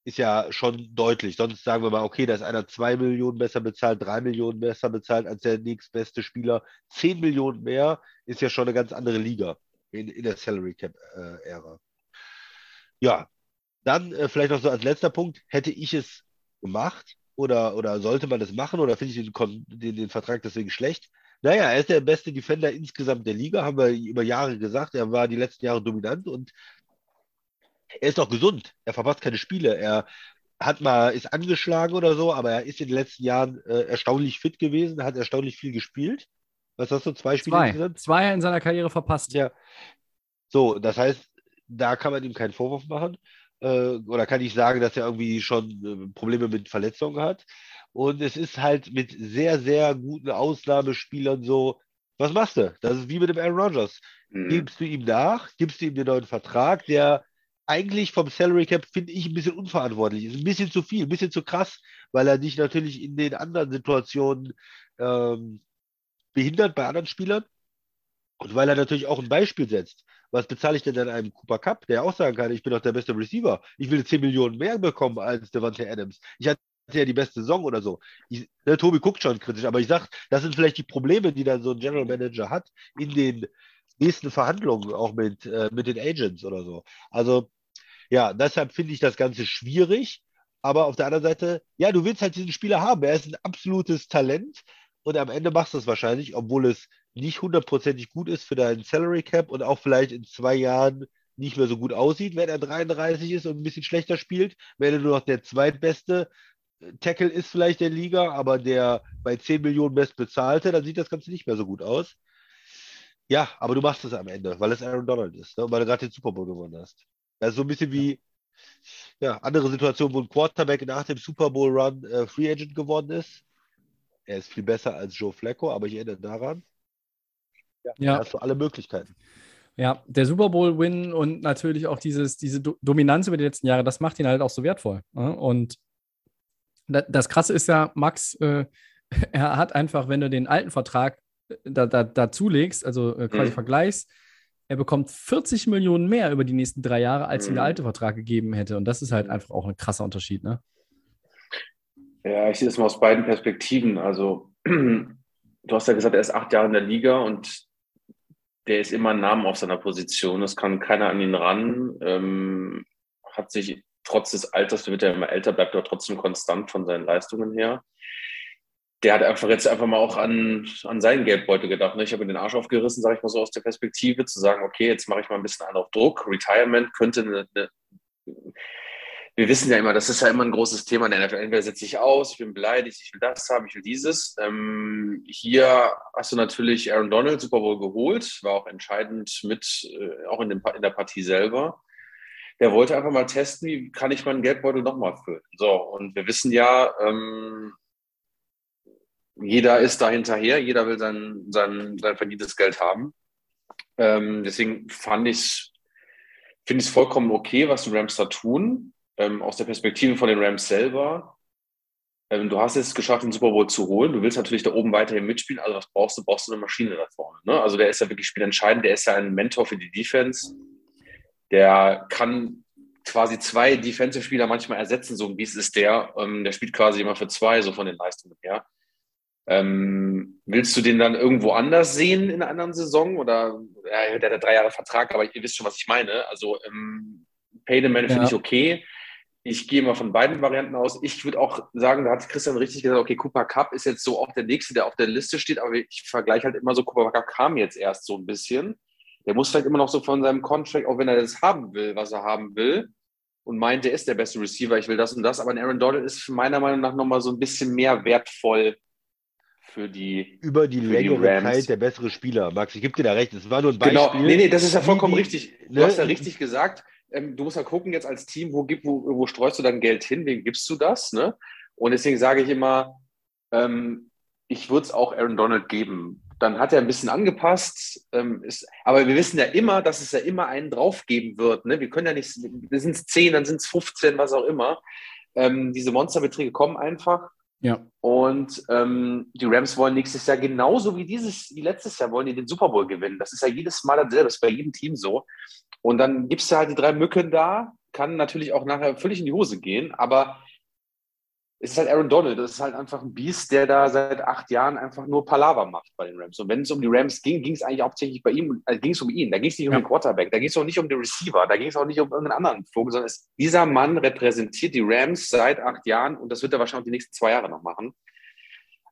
ist ja schon deutlich. Sonst sagen wir mal, okay, da ist einer 2 Millionen besser bezahlt, 3 Millionen besser bezahlt als der nächstbeste Spieler. 10 Millionen mehr ist ja schon eine ganz andere Liga in, in der Salary Cap-Ära. Äh, ja, dann äh, vielleicht noch so als letzter Punkt, hätte ich es gemacht, oder, oder sollte man das machen oder finde ich den, den, den Vertrag deswegen schlecht? Naja, er ist der beste Defender insgesamt der Liga, haben wir über Jahre gesagt. Er war die letzten Jahre dominant und er ist auch gesund. Er verpasst keine Spiele. Er hat mal, ist angeschlagen oder so, aber er ist in den letzten Jahren äh, erstaunlich fit gewesen, hat erstaunlich viel gespielt. Was hast du, zwei Spiele Zwei. Zwei in seiner Karriere verpasst. Ja. So, das heißt, da kann man ihm keinen Vorwurf machen äh, oder kann ich sagen, dass er irgendwie schon äh, Probleme mit Verletzungen hat. Und es ist halt mit sehr, sehr guten Ausnahmespielern so, was machst du? Das ist wie mit dem Aaron Rodgers. Mhm. Gibst du ihm nach, gibst du ihm den neuen Vertrag, der eigentlich vom Salary Cap, finde ich, ein bisschen unverantwortlich ist. Ein bisschen zu viel, ein bisschen zu krass, weil er dich natürlich in den anderen Situationen ähm, behindert bei anderen Spielern. Und weil er natürlich auch ein Beispiel setzt. Was bezahle ich denn dann einem Cooper Cup, der auch sagen kann, ich bin doch der beste Receiver. Ich will 10 Millionen mehr bekommen als Devante Adams. Ich hatte ja die beste Saison oder so. Ich, ne, Tobi guckt schon kritisch, aber ich sage, das sind vielleicht die Probleme, die dann so ein General Manager hat in den nächsten Verhandlungen, auch mit, äh, mit den Agents oder so. Also, ja, deshalb finde ich das Ganze schwierig. Aber auf der anderen Seite, ja, du willst halt diesen Spieler haben. Er ist ein absolutes Talent und am Ende machst du es wahrscheinlich, obwohl es nicht hundertprozentig gut ist für deinen Salary Cap und auch vielleicht in zwei Jahren nicht mehr so gut aussieht, wenn er 33 ist und ein bisschen schlechter spielt, wenn er nur noch der zweitbeste Tackle ist vielleicht der Liga, aber der bei 10 Millionen best bezahlte, dann sieht das Ganze nicht mehr so gut aus. Ja, aber du machst es am Ende, weil es Aaron Donald ist, ne? weil du gerade den Super Bowl gewonnen hast. Das ist so ein bisschen wie ja, andere Situationen, wo ein Quarterback nach dem Super Bowl Run äh, Free Agent geworden ist. Er ist viel besser als Joe Flacco, aber ich erinnere daran. Ja, ja. Da hast du alle Möglichkeiten. Ja, der Super Bowl-Win und natürlich auch dieses, diese Do Dominanz über die letzten Jahre, das macht ihn halt auch so wertvoll. Ne? Und das Krasse ist ja, Max, äh, er hat einfach, wenn du den alten Vertrag äh, da, da, dazulegst, also äh, quasi mhm. vergleichst, er bekommt 40 Millionen mehr über die nächsten drei Jahre, als mhm. ihm der alte Vertrag gegeben hätte. Und das ist halt einfach auch ein krasser Unterschied, ne? Ja, ich sehe das mal aus beiden Perspektiven. Also, du hast ja gesagt, er ist acht Jahre in der Liga und der ist immer ein Name auf seiner Position. Es kann keiner an ihn ran. Ähm, hat sich trotz des Alters, wird er immer älter, bleibt er trotzdem konstant von seinen Leistungen her. Der hat einfach jetzt einfach mal auch an, an seinen Geldbeutel gedacht. Ne? Ich habe mir den Arsch aufgerissen, sage ich mal so aus der Perspektive, zu sagen, okay, jetzt mache ich mal ein bisschen einen auf Druck. Retirement könnte eine, eine wir wissen ja immer, das ist ja immer ein großes Thema in der NFL. Entweder setze ich aus, ich bin beleidigt, ich will das haben, ich will dieses. Ähm, hier hast du natürlich Aaron Donald Super Bowl geholt, war auch entscheidend mit, äh, auch in, dem, in der Partie selber. Der wollte einfach mal testen, wie kann ich meinen Geldbeutel nochmal füllen. So, und wir wissen ja, ähm, jeder ist da hinterher, jeder will sein, sein, sein verdientes Geld haben. Ähm, deswegen fand ich finde ich es vollkommen okay, was die Rams da tun ähm, aus der Perspektive von den Rams selber, ähm, du hast es geschafft, den Super Bowl zu holen. Du willst natürlich da oben weiterhin mitspielen. Also was brauchst du? Brauchst du eine Maschine da vorne. Ne? Also der ist ja wirklich spielentscheidend. Der ist ja ein Mentor für die Defense. Der kann quasi zwei Defensive-Spieler manchmal ersetzen. So wie es ist der. Ähm, der spielt quasi immer für zwei, so von den Leistungen her. Ähm, willst du den dann irgendwo anders sehen in einer anderen Saison? Oder ja, der hat drei Jahre Vertrag, aber ihr wisst schon, was ich meine. Also ähm, Pay Man ja. finde ich okay ich gehe mal von beiden Varianten aus. Ich würde auch sagen, da hat Christian richtig gesagt, okay, Cooper Cup ist jetzt so auch der nächste, der auf der Liste steht, aber ich vergleiche halt immer so, Cooper Cup kam jetzt erst so ein bisschen. Der muss vielleicht immer noch so von seinem Contract, auch wenn er das haben will, was er haben will, und meint, er ist der beste Receiver, ich will das und das, aber ein Aaron Donald ist meiner Meinung nach nochmal so ein bisschen mehr wertvoll für die über die längere Zeit der bessere Spieler. Max, ich gebe dir da recht. Es war nur ein genau. Beispiel. Genau, nee, nee, das ist ja vollkommen die, richtig. Du ne? hast ja richtig gesagt ähm, du musst ja gucken jetzt als Team, wo, gibt, wo, wo streust du dein Geld hin, wem gibst du das? Ne? Und deswegen sage ich immer, ähm, ich würde es auch Aaron Donald geben. Dann hat er ein bisschen angepasst. Ähm, ist, aber wir wissen ja immer, dass es ja immer einen drauf geben wird. Ne? Wir können ja nicht, sind es 10, dann sind es 15, was auch immer. Ähm, diese Monsterbeträge kommen einfach. Ja. Und ähm, die Rams wollen nächstes Jahr genauso wie dieses, wie letztes Jahr, wollen die den Super Bowl gewinnen. Das ist ja jedes Mal dasselbe, das ist bei jedem Team so. Und dann gibst du halt die drei Mücken da, kann natürlich auch nachher völlig in die Hose gehen, aber es ist halt Aaron Donald, das ist halt einfach ein Biest, der da seit acht Jahren einfach nur Palaver macht bei den Rams. Und wenn es um die Rams ging, ging es eigentlich hauptsächlich bei ihm, also ging es um ihn. Da ging es nicht um ja. den Quarterback, da ging es auch nicht um den Receiver, da ging es auch nicht um irgendeinen anderen Vogel, sondern es, dieser Mann repräsentiert die Rams seit acht Jahren und das wird er wahrscheinlich die nächsten zwei Jahre noch machen.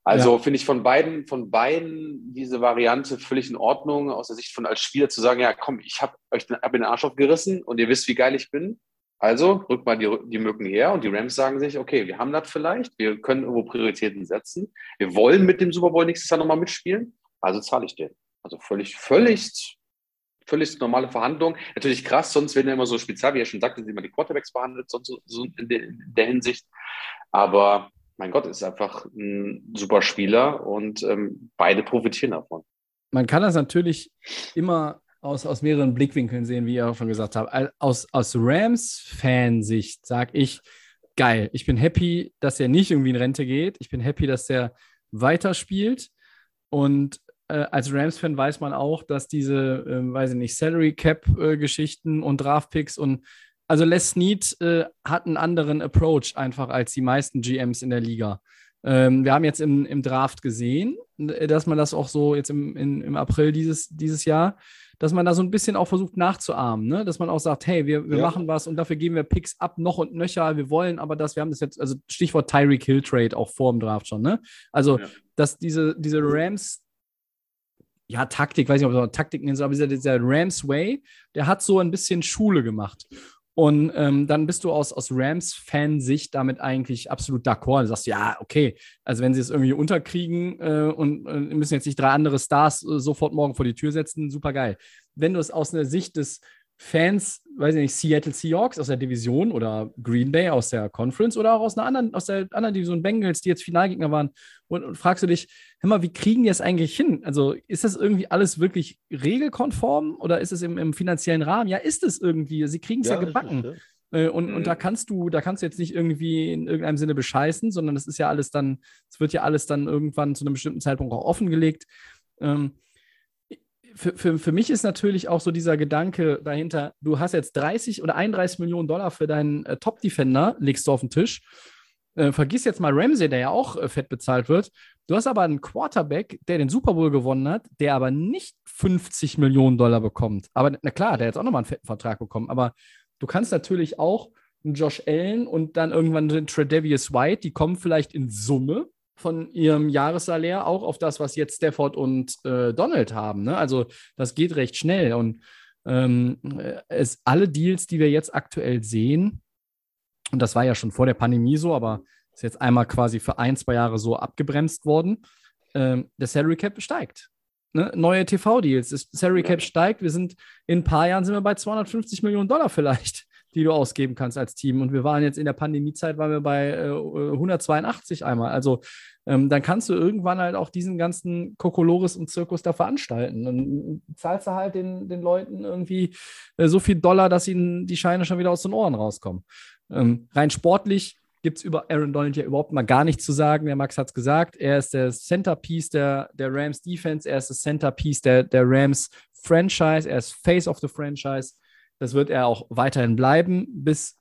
Also ja. finde ich von beiden, von beiden diese Variante völlig in Ordnung, aus der Sicht von als Spieler zu sagen, ja komm, ich habe euch den, hab den Arsch aufgerissen und ihr wisst, wie geil ich bin. Also rückt mal die, die Mücken her und die Rams sagen sich, okay, wir haben das vielleicht, wir können irgendwo Prioritäten setzen. Wir wollen mit dem Super Bowl nächstes Jahr nochmal mitspielen, also zahle ich den. Also völlig, völlig, völlig normale Verhandlung. Natürlich krass, sonst werden ja immer so speziell, wie er schon sagte, sind immer die Quarterbacks behandelt, sonst so in, der, in der Hinsicht. Aber mein Gott, ist einfach ein super Spieler und ähm, beide profitieren davon. Man kann das natürlich immer aus, aus mehreren Blickwinkeln sehen, wie ihr auch schon gesagt habt. Aus, aus Rams-Fansicht sage ich, geil. Ich bin happy, dass er nicht irgendwie in Rente geht. Ich bin happy, dass er weiterspielt. Und äh, als Rams-Fan weiß man auch, dass diese, äh, weiß ich nicht, Salary Cap-Geschichten äh, und Draft-Picks und also Les Snead äh, hat einen anderen Approach einfach als die meisten GMs in der Liga. Ähm, wir haben jetzt im, im Draft gesehen, dass man das auch so jetzt im, in, im April dieses, dieses Jahr dass man da so ein bisschen auch versucht nachzuahmen, ne? dass man auch sagt, hey, wir, wir ja. machen was und dafür geben wir Picks ab, noch und nöcher, wir wollen aber das, wir haben das jetzt, also Stichwort Tyreek Hill Trade auch vor dem Draft schon, ne? Also, ja. dass diese, diese Rams ja, Taktik, weiß nicht, ob man Taktik nennt, aber dieser, dieser Rams Way, der hat so ein bisschen Schule gemacht. Und ähm, dann bist du aus, aus Rams-Fansicht damit eigentlich absolut d'accord. Du sagst, ja, okay, also wenn sie es irgendwie unterkriegen äh, und äh, müssen jetzt nicht drei andere Stars äh, sofort morgen vor die Tür setzen, super geil. Wenn du es aus der Sicht des Fans, weiß ich nicht, Seattle Seahawks aus der Division oder Green Bay aus der Conference oder auch aus einer anderen, aus der anderen Division Bengals, die jetzt Finalgegner waren, und, und fragst du dich, hör mal, wie kriegen die das eigentlich hin? Also ist das irgendwie alles wirklich regelkonform oder ist es im, im finanziellen Rahmen? Ja, ist es irgendwie. Sie kriegen es ja, ja, gebacken. Ja. Äh, und, mhm. und da kannst du, da kannst du jetzt nicht irgendwie in irgendeinem Sinne bescheißen, sondern das ist ja alles dann, es wird ja alles dann irgendwann zu einem bestimmten Zeitpunkt auch offengelegt. Ähm, für, für, für mich ist natürlich auch so dieser Gedanke dahinter, du hast jetzt 30 oder 31 Millionen Dollar für deinen äh, Top-Defender, legst du auf den Tisch. Äh, vergiss jetzt mal Ramsey, der ja auch äh, fett bezahlt wird. Du hast aber einen Quarterback, der den Super Bowl gewonnen hat, der aber nicht 50 Millionen Dollar bekommt. Aber na klar, der hat jetzt auch nochmal einen fetten Vertrag bekommen. Aber du kannst natürlich auch einen Josh Allen und dann irgendwann den Tredavious White, die kommen vielleicht in Summe von ihrem Jahressalär auch auf das, was jetzt Stafford und äh, Donald haben. Ne? Also das geht recht schnell. Und ähm, es, alle Deals, die wir jetzt aktuell sehen, und das war ja schon vor der Pandemie so, aber ist jetzt einmal quasi für ein, zwei Jahre so abgebremst worden, ähm, der Salary Cap steigt. Ne? Neue TV-Deals, das Salary Cap steigt. Wir sind in ein paar Jahren sind wir bei 250 Millionen Dollar vielleicht die du ausgeben kannst als Team. Und wir waren jetzt in der Pandemiezeit, waren wir bei äh, 182 einmal. Also ähm, dann kannst du irgendwann halt auch diesen ganzen Kokolores und Zirkus da veranstalten. Dann zahlst du halt den, den Leuten irgendwie äh, so viel Dollar, dass ihnen die Scheine schon wieder aus den Ohren rauskommen. Ähm, rein sportlich gibt es über Aaron Donald ja überhaupt mal gar nichts zu sagen. Der Max hat es gesagt. Er ist der Centerpiece der, der Rams Defense. Er ist das Centerpiece der, der Rams Franchise. Er ist Face of the Franchise. Das wird er auch weiterhin bleiben, bis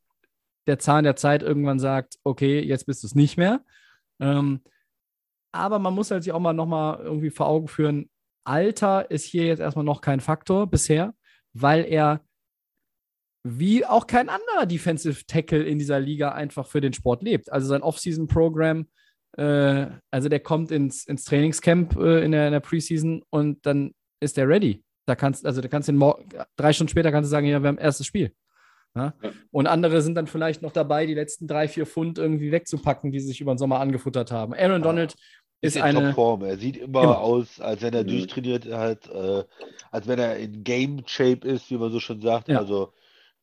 der Zahn der Zeit irgendwann sagt, okay, jetzt bist du es nicht mehr. Ähm, aber man muss halt sich auch mal nochmal irgendwie vor Augen führen, Alter ist hier jetzt erstmal noch kein Faktor bisher, weil er wie auch kein anderer Defensive Tackle in dieser Liga einfach für den Sport lebt. Also sein Off-Season-Programm, äh, also der kommt ins, ins Trainingscamp äh, in, der, in der Preseason und dann ist der ready. Da kannst, also da kannst du drei Stunden später kannst du sagen, ja, wir haben erstes Spiel. Ja? Ja. Und andere sind dann vielleicht noch dabei, die letzten drei, vier Pfund irgendwie wegzupacken, die sie sich über den Sommer angefuttert haben. Aaron ja. Donald ist, ist eine Topform. Er sieht immer, immer, aus, als wenn er mhm. durchtrainiert hat, äh, als wenn er in Game Shape ist, wie man so schon sagt. Also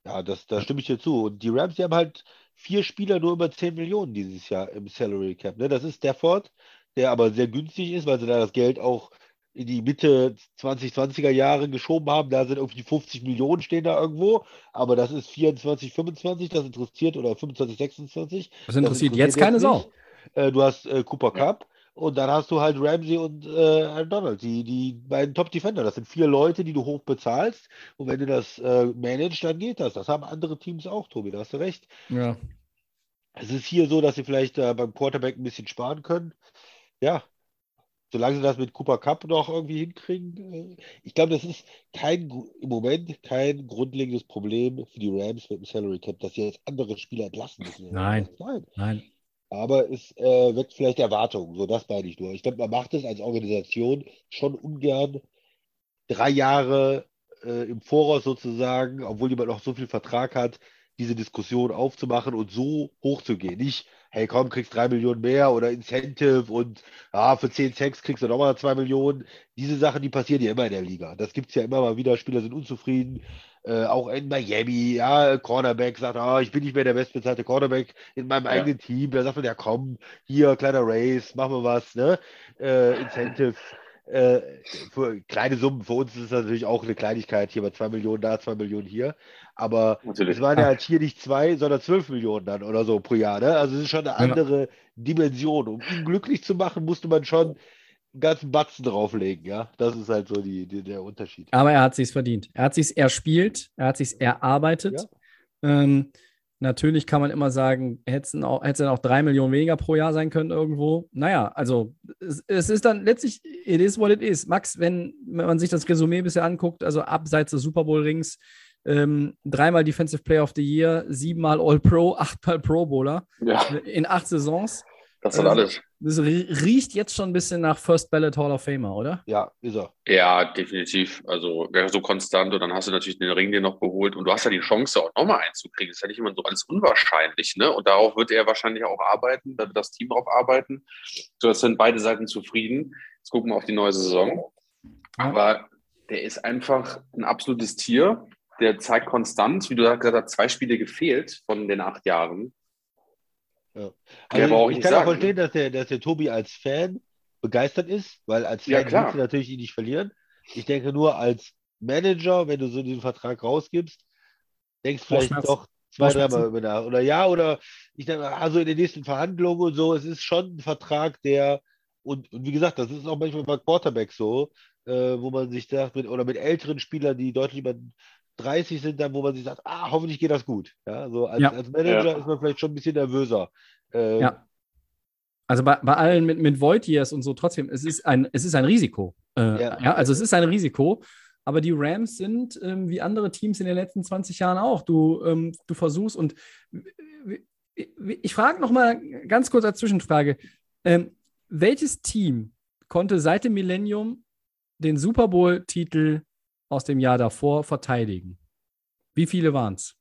ja, das, da stimme ich dir zu. Und die Rams, die haben halt vier Spieler nur über 10 Millionen dieses Jahr im Salary Cap. Ne? Das ist Stafford, der aber sehr günstig ist, weil sie da das Geld auch in die Mitte 2020er Jahre geschoben haben. Da sind irgendwie 50 Millionen stehen da irgendwo, aber das ist 24, 25, das interessiert, oder 25, 26. Das interessiert jetzt keine Sau. Äh, du hast äh, Cooper Cup und dann hast du halt Ramsey und äh, Donald, die, die beiden Top-Defender. Das sind vier Leute, die du hoch bezahlst. Und wenn du das äh, managst, dann geht das. Das haben andere Teams auch, Tobi, da hast du recht. Ja. Es ist hier so, dass sie vielleicht äh, beim Quarterback ein bisschen sparen können. Ja, solange sie das mit Cooper Cup noch irgendwie hinkriegen. Äh, ich glaube, das ist kein, im Moment kein grundlegendes Problem für die Rams mit dem Salary Cap, dass sie jetzt andere Spieler entlassen müssen. Nein. Nein. Nein. Aber es äh, weckt vielleicht Erwartungen, so das meine ich nur. Ich glaube, man macht es als Organisation schon ungern drei Jahre äh, im Voraus sozusagen, obwohl jemand noch so viel Vertrag hat, diese Diskussion aufzumachen und so hochzugehen. Nicht, hey komm, kriegst drei Millionen mehr oder Incentive und ah, für zehn Sex kriegst du nochmal zwei Millionen. Diese Sachen, die passieren ja immer in der Liga. Das gibt es ja immer mal wieder. Spieler sind unzufrieden. Äh, auch in Miami, ja, Cornerback sagt, ah, ich bin nicht mehr der bestbezahlte Cornerback in meinem Ja. eigenen Team. Da sagt man, ja komm, hier, kleiner Race, machen wir was, ne? Äh, Incentive. Äh, für kleine Summen, für uns ist es natürlich auch eine Kleinigkeit, hier bei zwei Millionen da, zwei Millionen hier. Aber Natürlich. es waren ja halt hier nicht zwei, sondern zwölf Millionen dann oder so pro Jahr. Ne? Also es ist schon eine andere Dimension. Um ihn glücklich zu machen, musste man schon einen ganzen Batzen drauflegen, ja. Das ist halt so die, die, der Unterschied. Aber er hat sich's verdient. Er hat sich's erspielt, er hat sich's erarbeitet. Ähm, natürlich kann man immer sagen, hätte es auch, dann auch drei Millionen weniger pro Jahr sein können irgendwo. Naja, also es, es ist dann letztlich, it is what it is. Max, wenn, wenn man sich das Resümee bisher anguckt, also abseits des Super Bowl-Rings, ähm, dreimal Defensive Player of the Year, siebenmal All-Pro, achtmal Pro Bowler Ja, in acht Saisons. das hat Ähm, alles. Das rie- riecht jetzt schon ein bisschen nach First Ballot Hall of Famer, oder? Ja, ist er. Ja, definitiv. Also wäre so konstant und dann hast du natürlich den Ring dir noch geholt und du hast ja die Chance auch nochmal einzukriegen. Das ist ja nicht immer so alles unwahrscheinlich, ne? Und darauf wird er wahrscheinlich auch arbeiten, da wird das Team drauf arbeiten. So, jetzt sind beide Seiten zufrieden. Jetzt gucken wir auf die neue Saison. Aber der ist einfach ein absolutes Tier. Der zeigt konstant, wie du gesagt hast, zwei Spiele gefehlt von den acht Jahren. Ja. Also brauche ich, ich kann auch verstehen, dass der, dass der Tobi als Fan begeistert ist, weil als Ja, Fan klar. willst du natürlich ihn nicht verlieren. Ich denke nur als Manager, wenn du so diesen Vertrag rausgibst, denkst du vielleicht doch zwei, dreimal über nach. Oder ja, oder ich denke, also in den nächsten Verhandlungen und so, es ist schon ein Vertrag, der, und, und wie gesagt, das ist auch manchmal bei Quarterbacks so, äh, wo man sich sagt, mit, oder mit älteren Spielern, die deutlich über 30 sind, dann, wo man sich sagt, ah, hoffentlich geht das gut. Ja, so als, Ja. als Manager Ja. ist man vielleicht schon ein bisschen nervöser. Äh, Ja. Also bei, bei allen mit, mit Void Years und so trotzdem, es ist ein, es ist ein Risiko. Äh, ja. Ja. also es ist ein Risiko. Aber die Rams sind ähm, wie andere Teams in den letzten 20 Jahren auch. Du, ähm, du versuchst und ich frage noch mal ganz kurz als Zwischenfrage: ähm, Welches Team konnte seit dem Millennium den Super Bowl-Titel aus dem Jahr davor verteidigen? Wie viele waren es?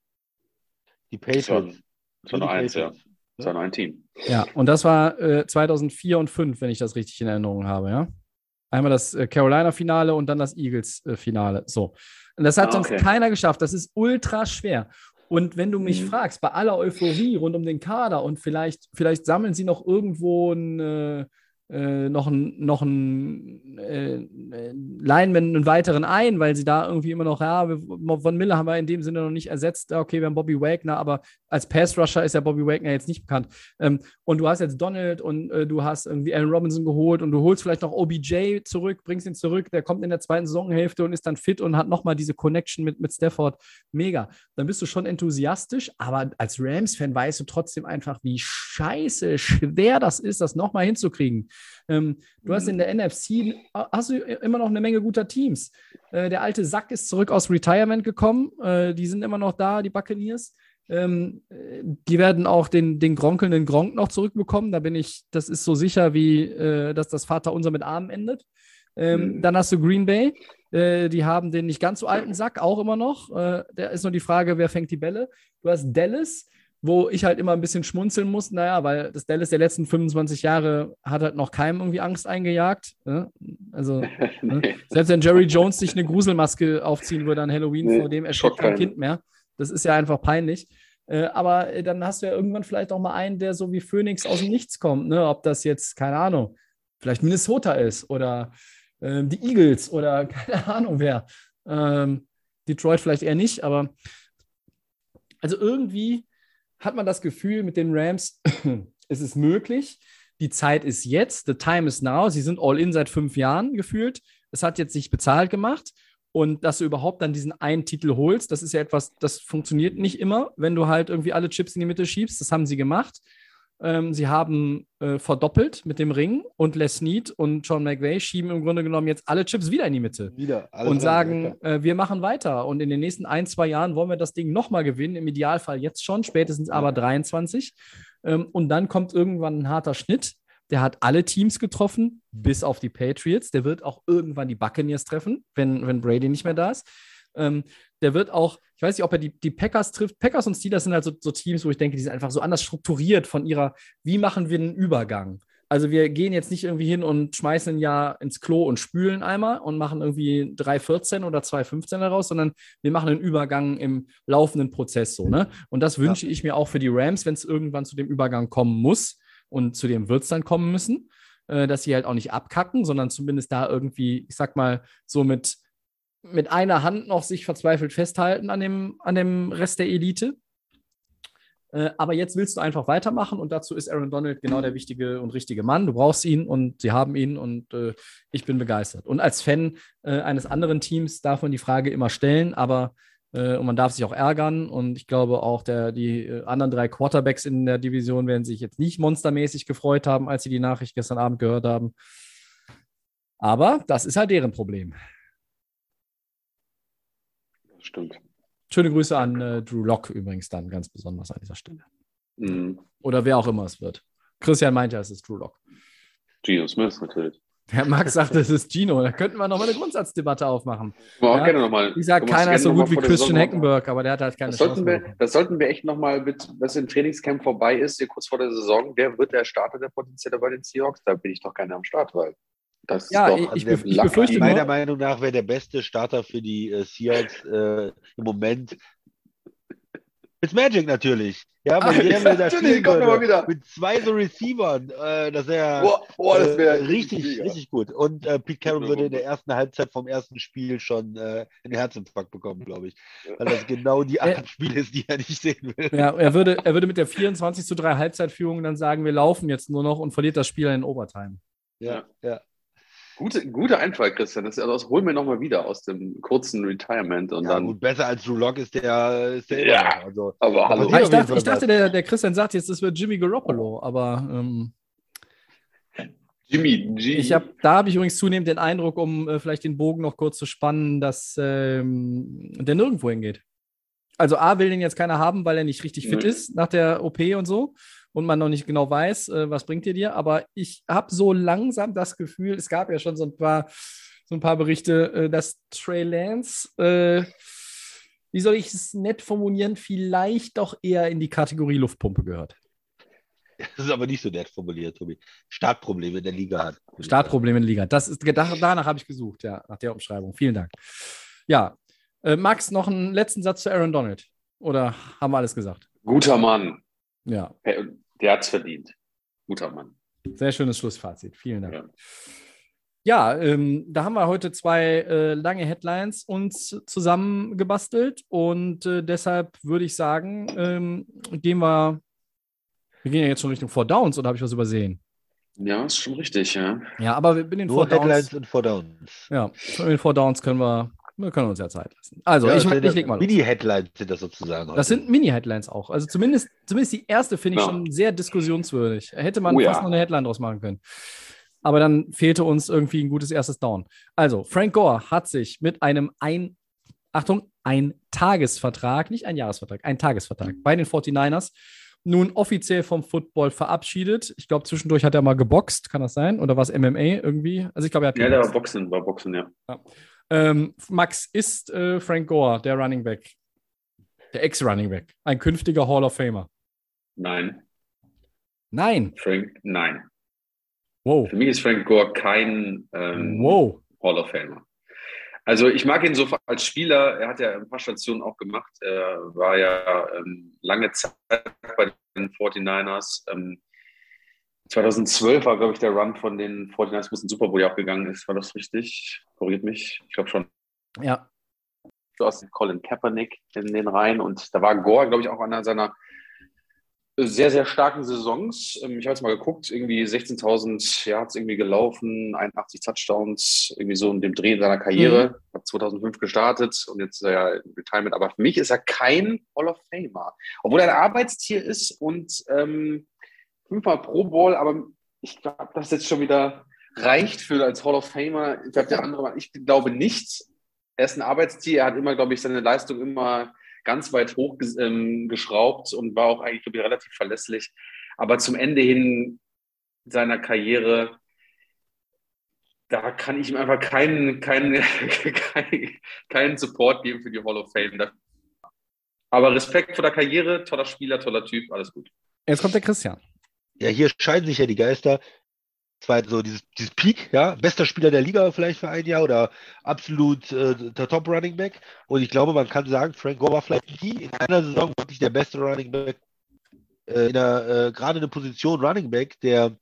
Die Patriots. das war nur Die eins, ja. Nur ein Team. Ja, und das war äh, 2004 und 2005, wenn ich das richtig in Erinnerung habe, ja. Einmal das äh, Carolina-Finale und dann das Eagles-Finale. so. Und das hat Ah, sonst okay. keiner geschafft. Das ist ultra schwer. Und wenn du mich Mhm. fragst, bei aller Euphorie rund um den Kader und vielleicht, vielleicht sammeln sie noch irgendwo ein, äh, noch einen noch ein, äh, äh, Lineman, einen weiteren ein, weil sie da irgendwie immer noch, ja, Von Miller haben wir in dem Sinne noch nicht ersetzt. Okay, wir haben Bobby Wagner, aber als Pass-Rusher ist ja Bobby Wagner jetzt nicht bekannt. Ähm, und du hast jetzt Donald und äh, du hast irgendwie Allen Robinson geholt und du holst vielleicht noch OBJ zurück, bringst ihn zurück, der kommt in der zweiten Saisonhälfte und ist dann fit und hat nochmal diese Connection mit, mit Stafford. Mega. Dann bist du schon enthusiastisch, aber als Rams-Fan weißt du trotzdem einfach, wie scheiße schwer das ist, das nochmal hinzukriegen. Ähm, du hast in der NFC hast du immer noch eine Menge guter Teams. Äh, der alte Sack ist zurück aus Retirement gekommen. Äh, die sind immer noch da, die Buccaneers. Ähm, äh, die werden auch den, den gronkelnden Gronk noch zurückbekommen. Da bin ich, das ist so sicher, wie äh, dass das Vaterunser mit Armen endet. Ähm, Mhm. Dann hast du Green Bay. Äh, die haben den nicht ganz so alten Sack auch immer noch. Äh, da ist nur die Frage, wer fängt die Bälle. Du hast Dallas, wo ich halt immer ein bisschen schmunzeln muss. Naja, weil das Dallas der letzten 25 Jahre hat halt noch keinem irgendwie Angst eingejagt. Ne? Also nee. selbst wenn Jerry Jones sich eine Gruselmaske aufziehen würde an Halloween, Nee, vor dem erschreckt kein. Kind mehr. Das ist ja einfach peinlich. Äh, aber äh, dann hast du ja irgendwann vielleicht auch mal einen, der so wie Phoenix aus dem Nichts kommt. Ne? Ob das jetzt, keine Ahnung, vielleicht Minnesota ist oder ähm, die Eagles oder keine Ahnung wer. Ähm, Detroit vielleicht eher nicht, aber also irgendwie hat man das Gefühl, mit den Rams es ist möglich. Die Zeit ist jetzt, the time is now. Sie sind all in seit fünf Jahren gefühlt. Es hat jetzt sich bezahlt gemacht. Und dass du überhaupt dann diesen einen Titel holst, das ist ja etwas, das funktioniert nicht immer, wenn du halt irgendwie alle Chips in die Mitte schiebst. Das haben sie gemacht. Ähm, sie haben äh, verdoppelt mit dem Ring und Les Snead und John McVay schieben im Grunde genommen jetzt alle Chips wieder in die Mitte. Wieder. und sagen, äh, wir machen weiter. Und in den nächsten ein, zwei Jahren wollen wir das Ding nochmal gewinnen. Im Idealfall jetzt schon, spätestens aber 23. Ähm, und dann kommt irgendwann ein harter Schnitt. Der hat alle Teams getroffen, bis auf die Patriots. Der wird auch irgendwann die Buccaneers treffen, wenn, wenn Brady nicht mehr da ist. Ähm, der wird auch, ich weiß nicht, ob er die, die Packers trifft. Packers und Steelers sind halt so, so, Teams, wo ich denke, die sind einfach so anders strukturiert von ihrer, wie machen wir einen Übergang? Also wir gehen jetzt nicht irgendwie hin und schmeißen ein Jahr ins Klo und spülen einmal und machen irgendwie 3,14 oder 2,15 daraus, sondern wir machen einen Übergang im laufenden Prozess so. Ne? Und das wünsche ja. ich mir auch für die Rams, wenn es irgendwann zu dem Übergang kommen muss. Und zu dem wird es dann kommen müssen, äh, dass sie halt auch nicht abkacken, sondern zumindest da irgendwie, ich sag mal, so mit mit einer Hand noch sich verzweifelt festhalten an dem, an dem Rest der Elite. Äh, aber jetzt willst du einfach weitermachen und dazu ist Aaron Donald genau der wichtige und richtige Mann. Du brauchst ihn und sie haben ihn und äh, ich bin begeistert. Und als Fan äh, eines anderen Teams darf man die Frage immer stellen, aber äh, und man darf sich auch ärgern. Und ich glaube auch, der, die äh, anderen drei Quarterbacks in der Division werden sich jetzt nicht monstermäßig gefreut haben, als sie die Nachricht gestern Abend gehört haben. Aber das ist halt deren Problem stimmt. Schöne Grüße an äh, Drew Lock übrigens dann ganz besonders an dieser Stelle. Mhm. Oder wer auch immer es wird. Christian meint ja, es ist Drew Lock. Gino Smith natürlich. Der Max sagt, es ist Gino. Da könnten wir nochmal eine Grundsatzdebatte aufmachen. Ja, ja, gerne noch mal. Ich sage, keiner ist so gut wie Christian Heckenberg, aber der hat halt keine das Chance. Sollten wir, das sollten wir echt nochmal, mit, was im Trainingscamp vorbei ist, hier kurz vor der Saison, wer wird der Starter der potenzielle bei den Seahawks? Da bin ich doch keiner am Start, weil das ja, doch, ich, also ich, befürchte Meiner Meinung nach wäre der beste Starter für die äh, Seahawks äh, im Moment mit Magic natürlich. Ja, ah, ja, da natürlich, kommt würde, wieder. Mit zwei so Receivern. Äh, das wäre boah, das wär äh, richtig, richtig, richtig gut. Und äh, Pete Carroll würde in der ersten Halbzeit vom ersten Spiel schon äh, einen Herzinfarkt bekommen, glaube ich. Weil das genau die Art Spiel ist, die er nicht sehen will. Ja, er würde, er würde mit der 24 zu 3 Halbzeitführung dann sagen, wir laufen jetzt nur noch und verliert das Spiel in Overtime. Ja, ja. Gute, guter Einfall, Christian. Das, das holen wir nochmal wieder aus dem kurzen Retirement. Und ja, dann, gut, besser als Drew Lock ist der, ist der ja, also, aber hallo. ich dachte, ich dachte der, der Christian sagt jetzt, das wird Jimmy Garoppolo, aber ähm, Jimmy G. Ich hab, da habe ich übrigens zunehmend den Eindruck, um äh, vielleicht den Bogen noch kurz zu spannen, dass ähm, der nirgendwo hingeht. Also A will den jetzt keiner haben, weil er nicht richtig fit mhm. ist nach der OP und so und man noch nicht genau weiß, äh, was bringt ihr dir. Aber ich habe so langsam das Gefühl, es gab ja schon so ein paar, so ein paar Berichte, äh, dass Trey Lance, äh, wie soll ich es nett formulieren, vielleicht doch eher in die Kategorie Luftpumpe gehört. Das ist aber nicht so nett formuliert, Tobi. Startprobleme in der Liga hat. Startprobleme in der Liga. Das ist, danach habe ich gesucht, ja, nach der Umschreibung. Vielen Dank. Ja, äh, Max, noch einen letzten Satz zu Aaron Donald. Oder haben wir alles gesagt? Guter Mann. Ja. Der hat es verdient. Guter Mann. Sehr schönes Schlussfazit. Vielen Dank. Ja. Ja, ähm, da haben wir heute zwei äh, lange Headlines uns zusammengebastelt und äh, deshalb würde ich sagen, ähm, gehen wir, wir gehen ja jetzt schon Richtung Four Downs oder habe ich was übersehen? Ja, ist schon richtig, ja. Ja, aber in den Nur Four Headlines und Four Downs. Ja, in den Four Downs können wir wir können uns ja Zeit lassen. Also, ja, ich, ich leg mal Mini-Headlines sind das sozusagen. Heute. Das sind Mini-Headlines auch. Also, zumindest, zumindest die erste finde ich ja. schon sehr diskussionswürdig. Hätte man oh, fast ja. noch eine Headline draus machen können. Aber dann fehlte uns irgendwie ein gutes erstes Down. Also, Frank Gore hat sich mit einem ein, Achtung, ein Tagesvertrag, nicht ein Jahresvertrag, ein Tagesvertrag bei den 49ers nun offiziell vom Football verabschiedet. Ich glaube, zwischendurch hat er mal geboxt, kann das sein? Oder war es MMA irgendwie? Also ich glaube, er hat. Ja, der war Boxen, war Boxen, ja. ja. Ähm, Max, ist äh, Frank Gore der Running Back, der Ex-Running Back, ein künftiger Hall of Famer? Nein. Nein. Frank, nein. Wow. Für mich ist Frank Gore kein ähm, wow. Hall of Famer. Also ich mag ihn so als Spieler. Er hat ja ein paar Stationen auch gemacht. Er war ja ähm, lange Zeit bei den 49ers. Ähm, 2012 war, glaube ich, der Run von den 49ers, wo es in Super Bowl auch gegangen ist. War das richtig? Korrigiert mich. Ich glaube schon. Ja. Du hast Colin Kaepernick in den Reihen und da war Gore, glaube ich, auch einer seiner sehr, sehr starken Saisons. Ähm, ich habe jetzt mal geguckt, irgendwie 16.000 Yards irgendwie gelaufen, 81 Touchdowns, irgendwie so in dem Dreh seiner Karriere. Mhm. Hat 2005 gestartet und jetzt ist er ja in Retirement. Aber für mich ist er kein Hall of Famer. Obwohl er ein Arbeitstier ist und ähm, fünfmal Pro Bowl, aber ich glaube, das jetzt schon wieder reicht für als Hall of Famer. Ich glaube, der andere, ich glaube nicht. Er ist ein Arbeitstier. Er hat immer, glaube ich, seine Leistung immer ganz weit hoch ähm, geschraubt und war auch eigentlich ich, relativ verlässlich. Aber zum Ende hin seiner Karriere, da kann ich ihm einfach keinen, keinen, keinen Support geben für die Hall of Fame. Aber Respekt vor der Karriere, toller Spieler, toller Typ, alles gut. Jetzt kommt der Christian. Ja, hier scheiden sich ja die Geister zwar so dieses, dieses Peak, ja, bester Spieler der Liga vielleicht für ein Jahr oder absolut äh, der Top Running Back. Und ich glaube, man kann sagen, Frank Gore war vielleicht nie in einer Saison wirklich der beste Running Back, äh, in der, äh, gerade eine Position Running Back, der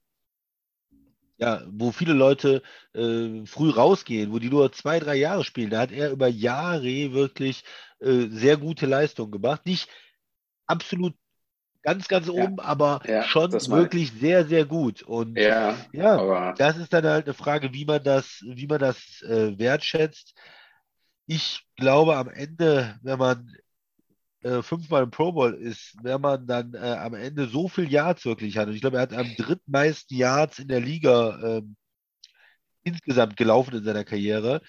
ja, wo viele Leute äh, früh rausgehen, wo die nur zwei, drei Jahre spielen, da hat er über Jahre wirklich äh, sehr gute Leistungen gemacht. Nicht absolut ganz, ganz oben, ja, aber ja, schon wirklich sehr, sehr gut. Und ja, ja das ist dann halt eine Frage, wie man das, wie man das äh, wertschätzt. Ich glaube, am Ende, wenn man äh, fünfmal im Pro Bowl ist, wenn man dann äh, am Ende so viel Yards wirklich hat, und ich glaube, er hat am drittmeisten Yards in der Liga ähm, insgesamt gelaufen in seiner Karriere,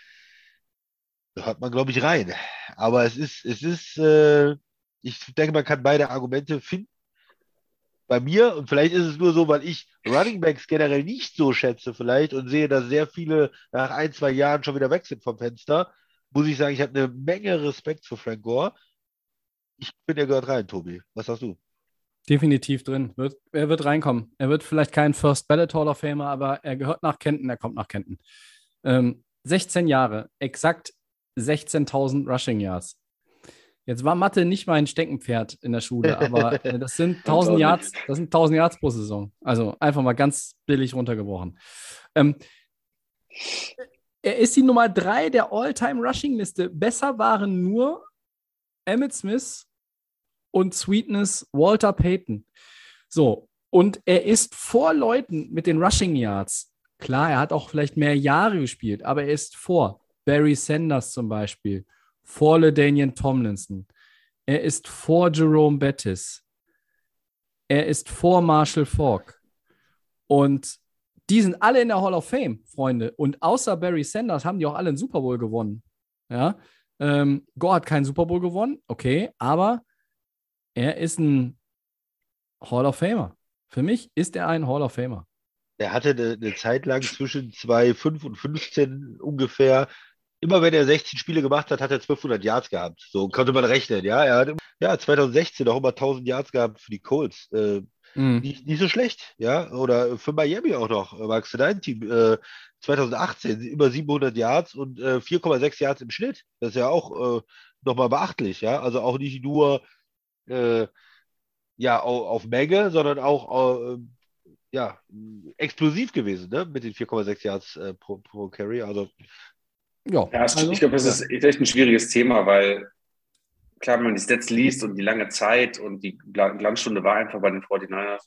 hört man, glaube ich, rein. Aber es ist, es ist, äh, ich denke, man kann beide Argumente finden bei mir, und vielleicht ist es nur so, weil ich Running Backs generell nicht so schätze, vielleicht und sehe, dass sehr viele nach ein, zwei Jahren schon wieder weg sind vom Fenster, muss ich sagen, ich habe eine Menge Respekt für Frank Gore. Ich bin ja gehört rein, Tobi. Was sagst du? Definitiv drin. Wird, er wird reinkommen. Er wird vielleicht kein First Ballot Hall of Famer, aber er gehört nach Kenton, er kommt nach Kenton. Ähm, 16 Jahre, exakt 16.000 Rushing Yards. Jetzt war Mathe nicht mein Steckenpferd in der Schule, aber äh, das sind 1000 Yards, das sind 1000 Yards pro Saison. Also einfach mal ganz billig runtergebrochen. Ähm, er ist die Nummer drei der All-Time-Rushing-Liste. Besser waren nur Emmett Smith und Sweetness Walter Payton. So, und er ist vor Leuten mit den Rushing Yards. Klar, er hat auch vielleicht mehr Jahre gespielt, aber er ist vor Barry Sanders zum Beispiel vor LeDanian Tomlinson. Er ist vor Jerome Bettis. Er ist vor Marshall Falk. Und die sind alle in der Hall of Fame, Freunde. Und außer Barry Sanders haben die auch alle einen Super Bowl gewonnen. Ja. Ähm, Gore hat keinen Super Bowl gewonnen, okay, aber er ist ein Hall of Famer. Für mich ist er ein Hall of Famer. Er hatte eine, eine Zeit lang zwischen 2,5 und 15 ungefähr immer wenn er 16 Spiele gemacht hat, hat er 1200 Yards gehabt. So konnte man rechnen, ja. Er hat ja 2016 auch immer 1000 Yards gehabt für die Colts. Äh, mhm. nicht, nicht, so schlecht, ja. Oder für Miami auch noch. Magst du dein Team? Äh, 2018 über 700 Yards und äh, 4,6 Yards im Schnitt. Das ist ja auch äh, nochmal beachtlich, ja. Also auch nicht nur äh, ja, auf, auf, Menge, sondern auch äh, ja, explosiv gewesen, ne? Mit den 4,6 Yards äh, pro, pro Carry. Also ja, ja also, ich glaube, das ist echt ein schwieriges Thema, weil klar, wenn man die Stats liest und die lange Zeit und die Glanzstunde war einfach bei den 49ers.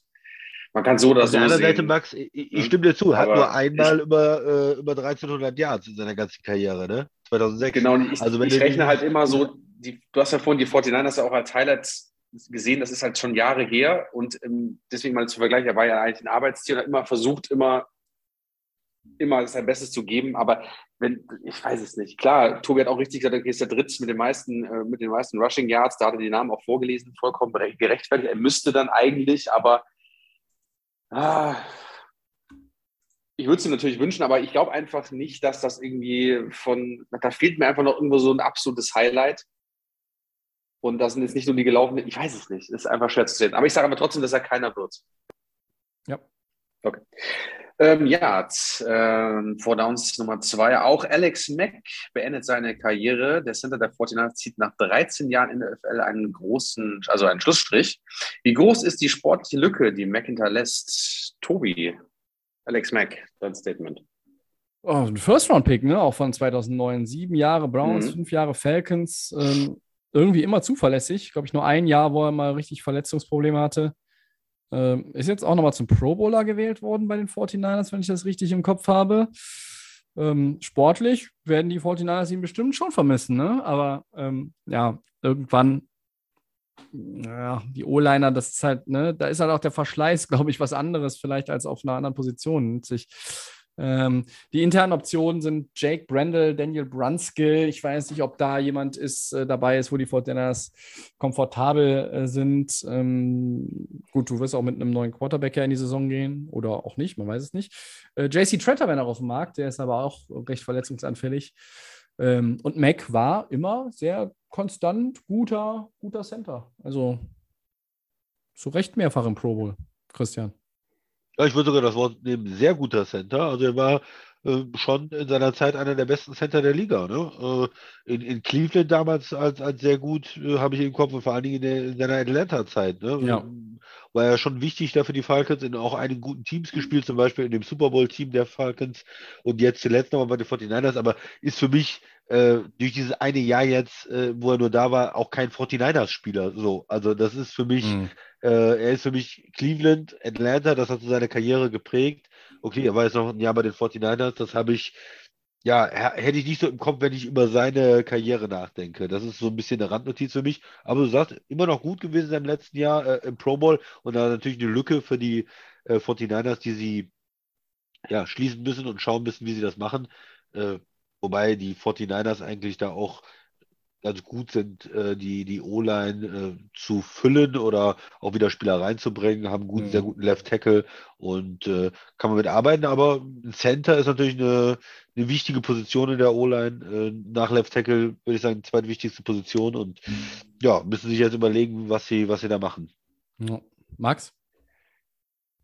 Man kann so oder Auf so. Auf der anderen Seite, Max, ich, ich stimme dir zu, hat nur einmal ich, über, äh, über 1300 Yards in seiner ganzen Karriere, ne? 2006. Genau, ich, also wenn ich rechne halt immer so, die, du hast ja vorhin die 49ers auch als Highlights gesehen, das ist halt schon Jahre her und ähm, deswegen mal zu vergleichen, er war ja eigentlich ein Arbeitstier und hat immer versucht, immer immer sein Bestes zu geben, aber wenn, ich weiß es nicht. Klar, Tobi hat auch richtig gesagt, er ist der Dritte mit den meisten, äh, mit den meisten Rushing Yards, da hat er die Namen auch vorgelesen, vollkommen gerechtfertigt. Er müsste dann eigentlich, aber ah, ich würde es ihm natürlich wünschen, aber ich glaube einfach nicht, dass das irgendwie von, da fehlt mir einfach noch irgendwo so ein absolutes Highlight. Und das sind jetzt nicht nur die gelaufenen, ich weiß es nicht, ist einfach schwer zu sehen. Aber ich sage aber trotzdem, dass er keiner wird. Ja. Okay. Ähm, ja, ähm, vor Downs Nummer zwei. Auch Alex Mack beendet seine Karriere. Der Center der 49ers zieht nach 13 Jahren in der FL einen großen, also einen Schlussstrich. Wie groß ist die sportliche Lücke, die Mack hinterlässt? Tobi, Alex Mack, dein Statement. Oh, ein First-Round-Pick, ne? Auch von 2009. Sieben Jahre Browns, Mhm. fünf Jahre Falcons. Ähm, irgendwie immer zuverlässig. Glaube ich, nur ein Jahr, wo er mal richtig Verletzungsprobleme hatte. Ähm, ist jetzt auch nochmal zum Pro Bowler gewählt worden bei den 49ers, wenn ich das richtig im Kopf habe. Ähm, sportlich werden die 49ers ihn bestimmt schon vermissen, ne? Aber ähm, ja, irgendwann, ja, die O-Liner, das ist halt, ne, da ist halt auch der Verschleiß, glaube ich, was anderes vielleicht als auf einer anderen Position. Sich, ähm, die internen Optionen sind Jake Brendel, Daniel Brunskill. Ich weiß nicht, ob da jemand ist, äh, dabei ist, wo die Fortiners komfortabel äh, sind. Ähm, gut, du wirst auch mit einem neuen Quarterback ja in die Saison gehen oder auch nicht, man weiß es nicht. Äh, JC Tretter wäre noch auf dem Markt, der ist aber auch recht verletzungsanfällig. Ähm, und Mac war immer sehr konstant guter, guter Center. Also zu Recht mehrfach im Pro Bowl, Christian. Ja, ich würde sogar das Wort nehmen, sehr guter Center. Also er war äh, schon in seiner Zeit einer der besten Center der Liga. Ne? Äh, in, in Cleveland damals als, als sehr gut, äh, habe ich im Kopf, und vor allen Dingen in, der, in seiner Atlanta-Zeit. Ne? Ja. War ja schon wichtig da für die Falcons, in auch einigen guten Teams gespielt, zum Beispiel in dem Super Bowl-Team der Falcons und jetzt zuletzt nochmal bei den 49ers, aber ist für mich äh, durch dieses eine Jahr jetzt, äh, wo er nur da war, auch kein 49ers-Spieler. So, also das ist für mich Mhm. äh, er ist für mich Cleveland, Atlanta, das hat so seine Karriere geprägt. Okay, er war jetzt noch ein Jahr bei den 49ers, das habe ich, ja, hätte ich nicht so im Kopf, wenn ich über seine Karriere nachdenke. Das ist so ein bisschen eine Randnotiz für mich. Aber du sagst, immer noch gut gewesen im letzten Jahr äh, im Pro Bowl und da natürlich eine Lücke für die äh, 49ers, die sie ja, schließen müssen und schauen müssen, wie sie das machen. Äh, wobei die 49ers eigentlich da auch ganz gut sind, äh, die, die O-Line äh, zu füllen oder auch wieder Spieler reinzubringen, haben einen guten, Mhm. sehr guten Left Tackle und äh, kann man mit arbeiten, aber ein Center ist natürlich eine, eine wichtige Position in der O-Line. Äh, nach Left Tackle würde ich sagen, die zweitwichtigste Position und ja, müssen sich jetzt überlegen, was sie, was sie da machen. Ja. Max?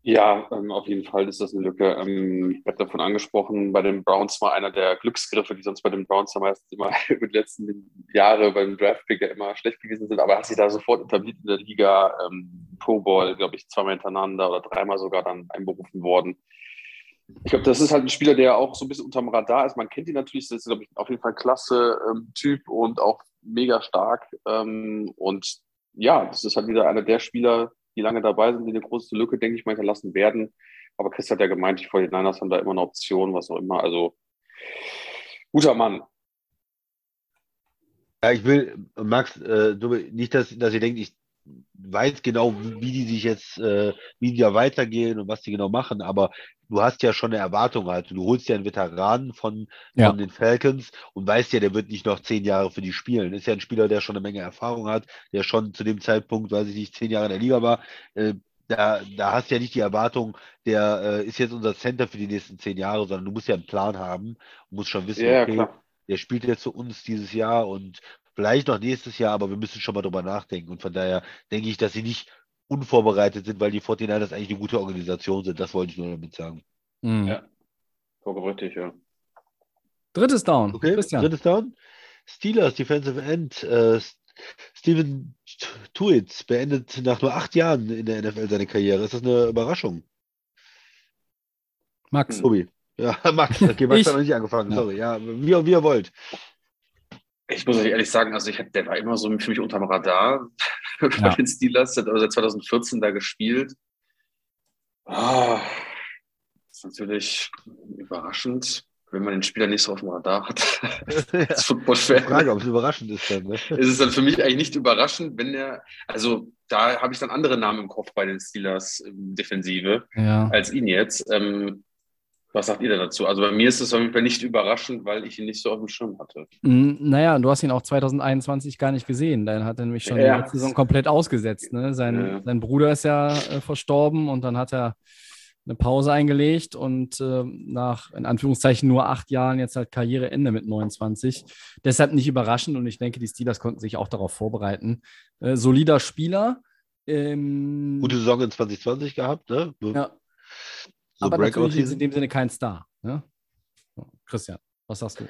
Ja, ähm, auf jeden Fall ist das eine Lücke. Ähm, ich habe davon angesprochen, bei den Browns war einer der Glücksgriffe, die sonst bei den Browns ja meistens immer über die letzten Jahre beim Draftpick ja immer schlecht gewesen sind, aber hat sich da sofort etabliert in der Liga. Ähm, Pro Bowl, glaube ich, zweimal hintereinander oder dreimal sogar dann einberufen worden. Ich glaube, das ist halt ein Spieler, der auch so ein bisschen unterm Radar ist. Man kennt ihn natürlich, das ist, glaube ich, auf jeden Fall klasse ähm, Typ und auch mega stark. Ähm, und ja, das ist halt wieder einer der Spieler, die lange dabei sind, die eine große Lücke, denke ich mal, hinterlassen werden. Aber Chris hat ja gemeint, die 49ers haben da immer eine Option, was auch immer. Also, guter Mann. Ja, ich will, Max, äh, nicht, dass, dass ihr denkt, ich weiß genau, wie, wie die sich jetzt, äh, wie die da weitergehen und was die genau machen, aber du hast ja schon eine Erwartung halt. Du holst ja einen Veteranen von, Ja. von den Falcons und weißt ja, der wird nicht noch zehn Jahre für die spielen. Ist ja ein Spieler, der schon eine Menge Erfahrung hat, der schon zu dem Zeitpunkt, weiß ich nicht, zehn Jahre in der Liga war. Äh, da, da hast du ja nicht die Erwartung, der äh, ist jetzt unser Center für die nächsten zehn Jahre, sondern du musst ja einen Plan haben und musst schon wissen, Ja, okay, klar. der spielt jetzt für uns dieses Jahr und vielleicht noch nächstes Jahr, aber wir müssen schon mal drüber nachdenken. Und von daher denke ich, dass sie nicht unvorbereitet sind, weil die 49ers eigentlich eine gute Organisation sind. Das wollte ich nur damit sagen. Mhm. Ja. Vollkommen richtig, ja. Drittes Down. Okay, Christian. drittes Down. Steelers, Defensive End. Äh, Steven Tuitz beendet nach nur acht Jahren in der NFL seine Karriere. Ist das eine Überraschung? Max. Tobi. Ja, Max. Okay, Max Ich. hat noch nicht angefangen. Ja. Sorry. Ja, wie, wie ihr wollt. Ich muss euch ehrlich sagen, also ich, hab- der war immer so für mich unterm Radar bei Ja. den Steelers, hat also seit 2014 da gespielt. Ah, das ist natürlich überraschend, wenn man den Spieler nicht so auf dem Radar hat. ja. Die Football-Fan. Frage, ob es überraschend ist dann. Ne? ist es dann für mich eigentlich nicht überraschend, wenn er, also da habe ich dann andere Namen im Kopf bei den Steelers ähm, Defensive Ja. als ihn jetzt. Ähm, was sagt ihr denn dazu? Also bei mir ist es auf jeden Fall nicht überraschend, weil ich ihn nicht so auf dem Schirm hatte. Mm, Naja, du hast ihn auch 2021 gar nicht gesehen. Dann hat er nämlich schon Ja. die letzte Saison komplett ausgesetzt. Ne? Sein, Ja. sein Bruder ist ja äh, verstorben und dann hat er eine Pause eingelegt und äh, nach in Anführungszeichen nur acht Jahren jetzt halt Karriereende mit 29. Deshalb nicht überraschend und ich denke, die Steelers konnten sich auch darauf vorbereiten. Äh, solider Spieler. Ähm, Gute Saison in 2020 gehabt, ne? ja, aber natürlich ist in dem Sinne kein Star. Ne? So, Christian, was sagst du?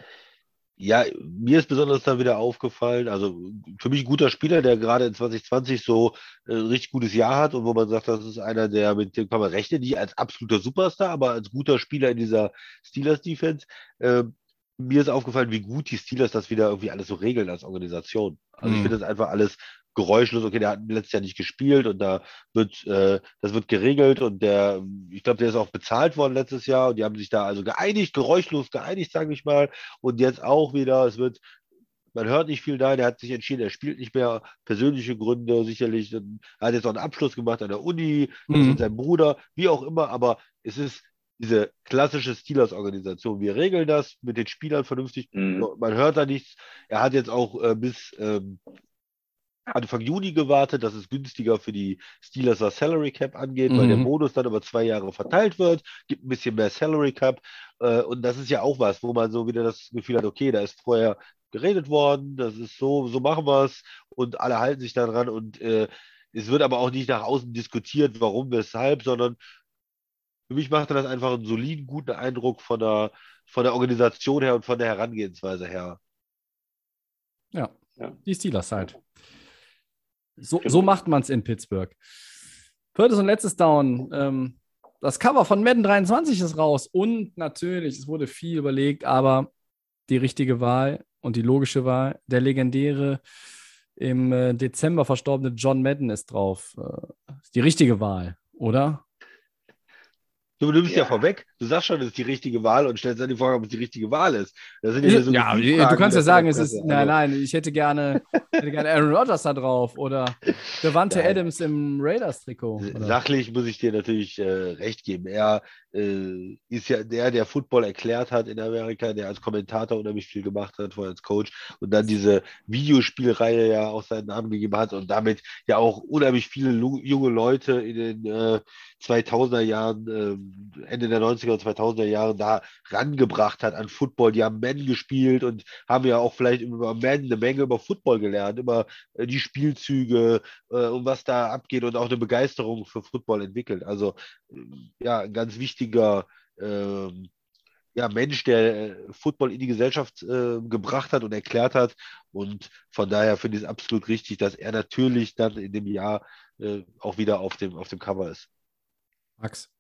Ja, mir ist besonders dann wieder aufgefallen, also für mich ein guter Spieler, der gerade in 2020 so äh, ein richtig gutes Jahr hat und wo man sagt, das ist einer, der mit dem kann man rechnen, nicht als absoluter Superstar, aber als guter Spieler in dieser Steelers-Defense. Äh, mir ist aufgefallen, wie gut die Steelers das wieder irgendwie alles so regeln als Organisation. Also ich Mhm. finde das einfach alles geräuschlos. Okay, der hat letztes Jahr nicht gespielt und da wird, äh, das wird geregelt und der, ich glaube, der ist auch bezahlt worden letztes Jahr und die haben sich da also geeinigt, geräuschlos geeinigt, sage ich mal. Und jetzt auch wieder, es wird, man hört nicht viel da, der hat sich entschieden, er spielt nicht mehr, persönliche Gründe sicherlich. Und Er hat jetzt auch einen Abschluss gemacht an der Uni, das Mhm. mit seinem Bruder, wie auch immer, aber es ist diese klassische Steelers-Organisation. Wir regeln das mit den Spielern vernünftig. Mhm. Man hört da nichts. Er hat jetzt auch äh, bis ähm, Anfang Juni gewartet. Das ist günstiger für die Steelers, was Salary Cap angeht, weil der Mhm. Bonus dann über zwei Jahre verteilt wird, gibt ein bisschen mehr Salary Cap. Äh, und das ist ja auch was, wo man so wieder das Gefühl hat, okay, da ist vorher geredet worden, das ist so, so machen wir es und alle halten sich daran und äh, es wird aber auch nicht nach außen diskutiert, warum, weshalb, sondern für mich machte das einfach einen soliden, guten Eindruck von der, von der Organisation her und von der Herangehensweise her. Ja, Ja. die Steelers halt. So, Genau. so macht man es in Pittsburgh. Viertes und letztes Down. Ähm, das Cover von Madden 23 ist raus und natürlich, es wurde viel überlegt, aber die richtige Wahl und die logische Wahl, der legendäre im äh, Dezember verstorbene John Madden ist drauf. Äh, ist die richtige Wahl, oder? Du nimmst ja. Ja. vorweg, du sagst schon, es ist die richtige Wahl und stellst dann die Frage, ob es die richtige Wahl ist. Sind so ja, du kannst ja sagen, es ist, nein, Also, nein, ich hätte gerne, hätte gerne Aaron Rodgers da drauf oder Devante Nein. Adams im Raiders-Trikot. Sachlich muss ich dir natürlich äh, recht geben. Er äh, ist ja der, der Football erklärt hat in Amerika, der als Kommentator unheimlich viel gemacht hat, vorher als Coach und dann diese Videospielreihe ja auch seinen Namen gegeben hat und damit ja auch unheimlich viele junge Leute in den äh, 2000er Jahren, ähm, Ende der 90er und 2000er Jahre da rangebracht hat an Football. Die haben Men gespielt und haben ja auch vielleicht über Men eine Menge über Football gelernt, über äh, die Spielzüge äh, und was da abgeht und auch eine Begeisterung für Football entwickelt. Also ähm, ja, ein ganz wichtiger ähm, ja, Mensch, der äh, Football in die Gesellschaft äh, gebracht hat und erklärt hat. Und von daher finde ich es absolut richtig, dass er natürlich dann in dem Jahr äh, auch wieder auf dem, auf dem Cover ist. Max.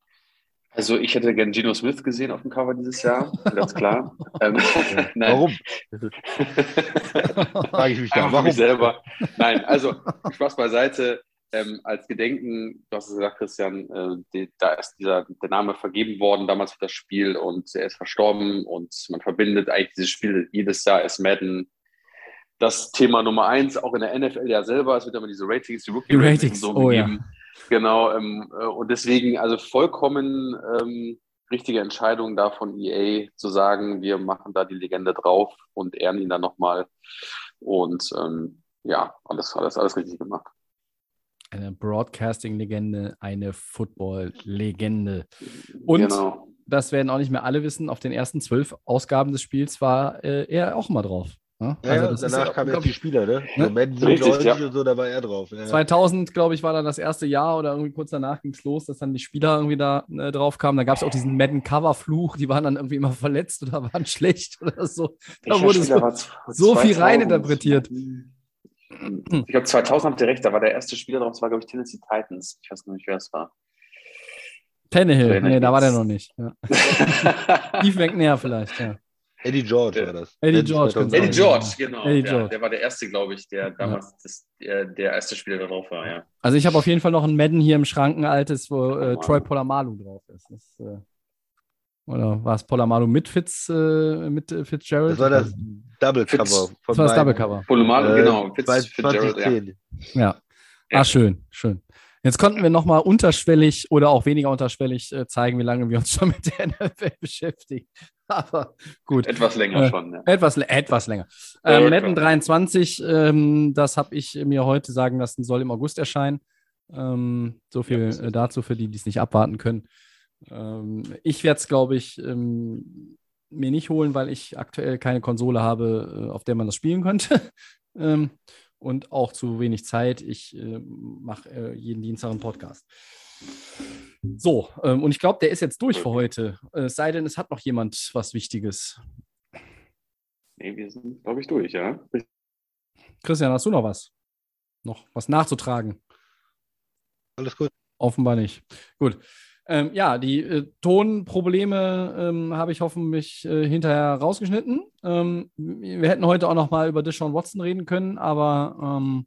Also ich hätte gerne Geno Smith gesehen auf dem Cover dieses Jahr, ganz klar. ähm, nein. Warum? Frage ich mich da. Warum? mich selber. Nein, also Spaß beiseite. Ähm, als Gedenken, du hast es gesagt, Christian, äh, die, da ist dieser, der Name vergeben worden damals für das Spiel und er ist verstorben und man verbindet eigentlich dieses Spiel jedes Jahr ist Madden das Thema Nummer eins, auch in der NFL ja selber. Es wird immer diese Ratings, die Die Rookie-Ratings Ratings, so oh ja. Genau, ähm, äh, und deswegen also vollkommen ähm, richtige Entscheidung da von EA zu sagen, wir machen da die Legende drauf und ehren ihn dann nochmal. Und ähm, ja, alles, alles, alles richtig gemacht. Eine Broadcasting-Legende, eine Football-Legende. Und genau. das werden auch nicht mehr alle wissen, auf den ersten zwölf Ausgaben des Spiels war äh, er auch mal drauf. Ne? Ja, ja, das ist danach ja, kamen erst die Spieler, ne? Ne? So Madden Richtig, 97 ja. und so, da war er drauf. Ja, ja. 2000, glaube ich, war dann das erste Jahr oder irgendwie kurz danach ging es los, dass dann die Spieler irgendwie da äh, drauf kamen. Da gab es auch diesen Madden-Cover-Fluch, die waren dann irgendwie immer verletzt oder waren schlecht oder so. Da Welcher wurde so, so viel 2000? reininterpretiert. Ich glaube, 2000 habt ihr recht, da war der erste Spieler drauf, das war, glaube ich, Tennessee Titans. Ich weiß gar nicht, wer es war. Tannehill, Erinnert nee, da war der noch nicht. Ja. Steve McNair vielleicht, ja. Eddie George Der- war das. Eddie George, 2000. Eddie George, genau. Eddie der, George. der war der erste, glaube ich, der damals das, der, der erste Spieler, der drauf war, ja. Also ich habe auf jeden Fall noch ein Madden hier im Schrank, ein altes, wo äh, Wow. Troy Polamalu drauf ist. Das, äh, oder war es Polamalu mit Fitz, äh, mit äh, Fitzgerald? Das war das Double Cover Fitz- von Das war das. Double Cover. Polomalo, Äh, genau. Fitz, Fitzgerald, ja. 2010. Ja. Ja. Ah, schön, schön. Jetzt konnten wir nochmal unterschwellig oder auch weniger unterschwellig äh, zeigen, wie lange wir uns schon mit der NFL beschäftigen. Aber gut. Etwas länger Äh, schon, ja. Etwas, etwas länger. Ähm. Madden 23, ähm, das habe ich mir heute sagen lassen, soll im August erscheinen. Ähm, so viel Ja, äh, dazu für die, die es nicht abwarten können. Ähm, ich werde es, glaube ich, ähm, mir nicht holen, weil ich aktuell keine Konsole habe, äh, auf der man das spielen könnte. ähm, und auch zu wenig Zeit. Ich äh, mache äh, jeden Dienstag einen Podcast. So, ähm, und ich glaube, der ist jetzt durch für heute. Äh, Es sei denn, es hat noch jemand was Wichtiges. Nee, wir sind, glaube ich, durch, ja. Christian, hast du noch was? Noch was nachzutragen? Alles gut. Offenbar nicht. Gut. Ähm, ja, die äh, Tonprobleme ähm, habe ich hoffentlich äh, hinterher rausgeschnitten. Ähm, wir hätten heute auch noch mal über Deshaun Watson reden können, aber ähm,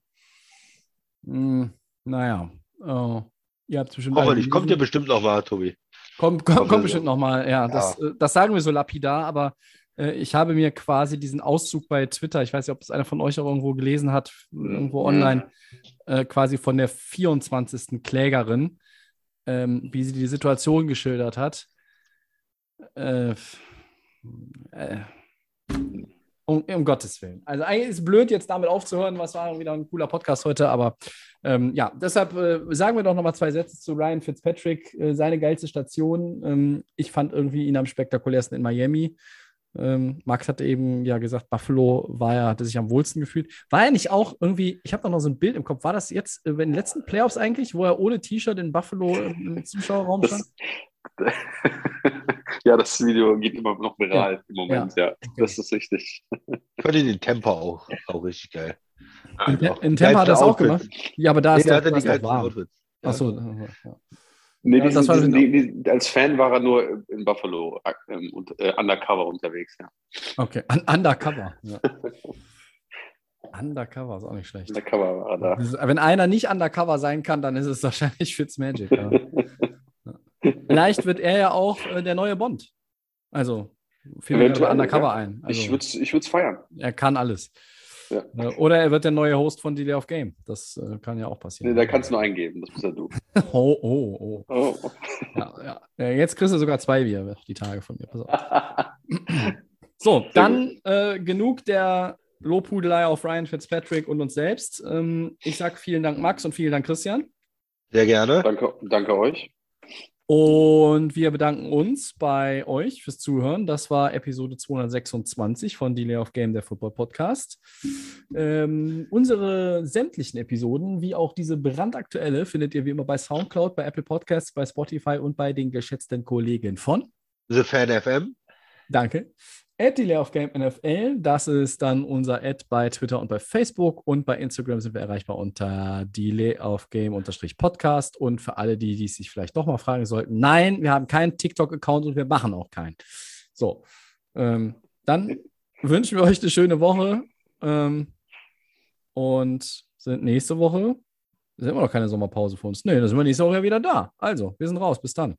mh, naja, äh, ihr habt bestimmt. Hoffentlich. Kommt ja bestimmt noch mal, Tobi. Kommt, kommt, kommt bestimmt nochmal, ja. Das, äh, das sagen wir so lapidar, aber äh, ich habe mir quasi diesen Auszug bei Twitter, ich weiß nicht, ob es einer von euch auch irgendwo gelesen hat, irgendwo Mhm. online, äh, quasi von der 24. Klägerin, ähm, wie sie die Situation geschildert hat. Äh, äh, um, um Gottes Willen. Also eigentlich ist es blöd, jetzt damit aufzuhören, was war wieder ein cooler Podcast heute, aber ähm, ja, deshalb äh, sagen wir doch nochmal zwei Sätze zu Ryan Fitzpatrick, äh, seine geilste Station. Ähm, ich fand irgendwie ihn am spektakulärsten in Miami. Ähm, Max hatte eben ja gesagt, Buffalo war er, hatte sich am wohlsten gefühlt. War er nicht auch irgendwie, ich habe doch noch so ein Bild im Kopf, war das jetzt äh, in den letzten Playoffs eigentlich, wo er ohne T-Shirt in Buffalo im im Zuschauerraum stand? Das, ja, das Video geht immer noch viral im Moment, ja. Das ist richtig. Ich fand ihn in Tempo auch, auch richtig geil. In, in Tampa hat er das auch gemacht. Ja, aber da Nee, ist der ist doch geilsten warm. Outfits. Ja. Achso, ja. Nee, Ja, diesen, diesen, die, die, als Fan war er nur in Buffalo ähm, und, äh, undercover unterwegs, ja. okay. Un undercover. Ja. undercover ist auch nicht schlecht. Undercover war er da. Wenn einer nicht undercover sein kann, dann ist es wahrscheinlich Fitzmagic. Ja. Vielleicht wird er ja auch äh, der neue Bond. Also, fiel mir undercover ja. ein. Also, ich würde es feiern. er kann alles. Ja. Äh, Oder er wird der neue Host von Delay of Game. Das äh, kann ja auch Nee, passieren. da kannst du nur eingeben, das bist ja du. oh, oh, oh. Oh. Ja, ja. Jetzt kriegst du sogar zwei Bier die Tage von mir. Pass auf. So, dann äh, genug der Lobhudelei auf Ryan Fitzpatrick und uns selbst. Ähm, ich sage vielen Dank, Max, und vielen Dank, Christian. Sehr gerne. danke, danke euch. Und wir bedanken uns bei euch fürs Zuhören. Das war Episode 226 von Delay of Game, der Football Podcast. Ähm, unsere sämtlichen Episoden, wie auch diese brandaktuelle, findet ihr wie immer bei Soundcloud, bei Apple Podcasts, bei Spotify und bei den geschätzten Kollegen von The Fan FM. Danke. At Delay NFL, das ist dann unser Ad bei Twitter und bei Facebook und bei Instagram sind wir erreichbar unter Delay of Game Podcast und für alle, die, die sich vielleicht doch mal fragen sollten, nein, wir haben keinen TikTok-Account und wir machen auch keinen. So, ähm, dann wünschen wir euch eine schöne Woche ähm, und sind nächste Woche, ist immer noch keine Sommerpause für uns. Nee, dann sind wir nächste Woche wieder da. Also, wir sind raus. Bis dann.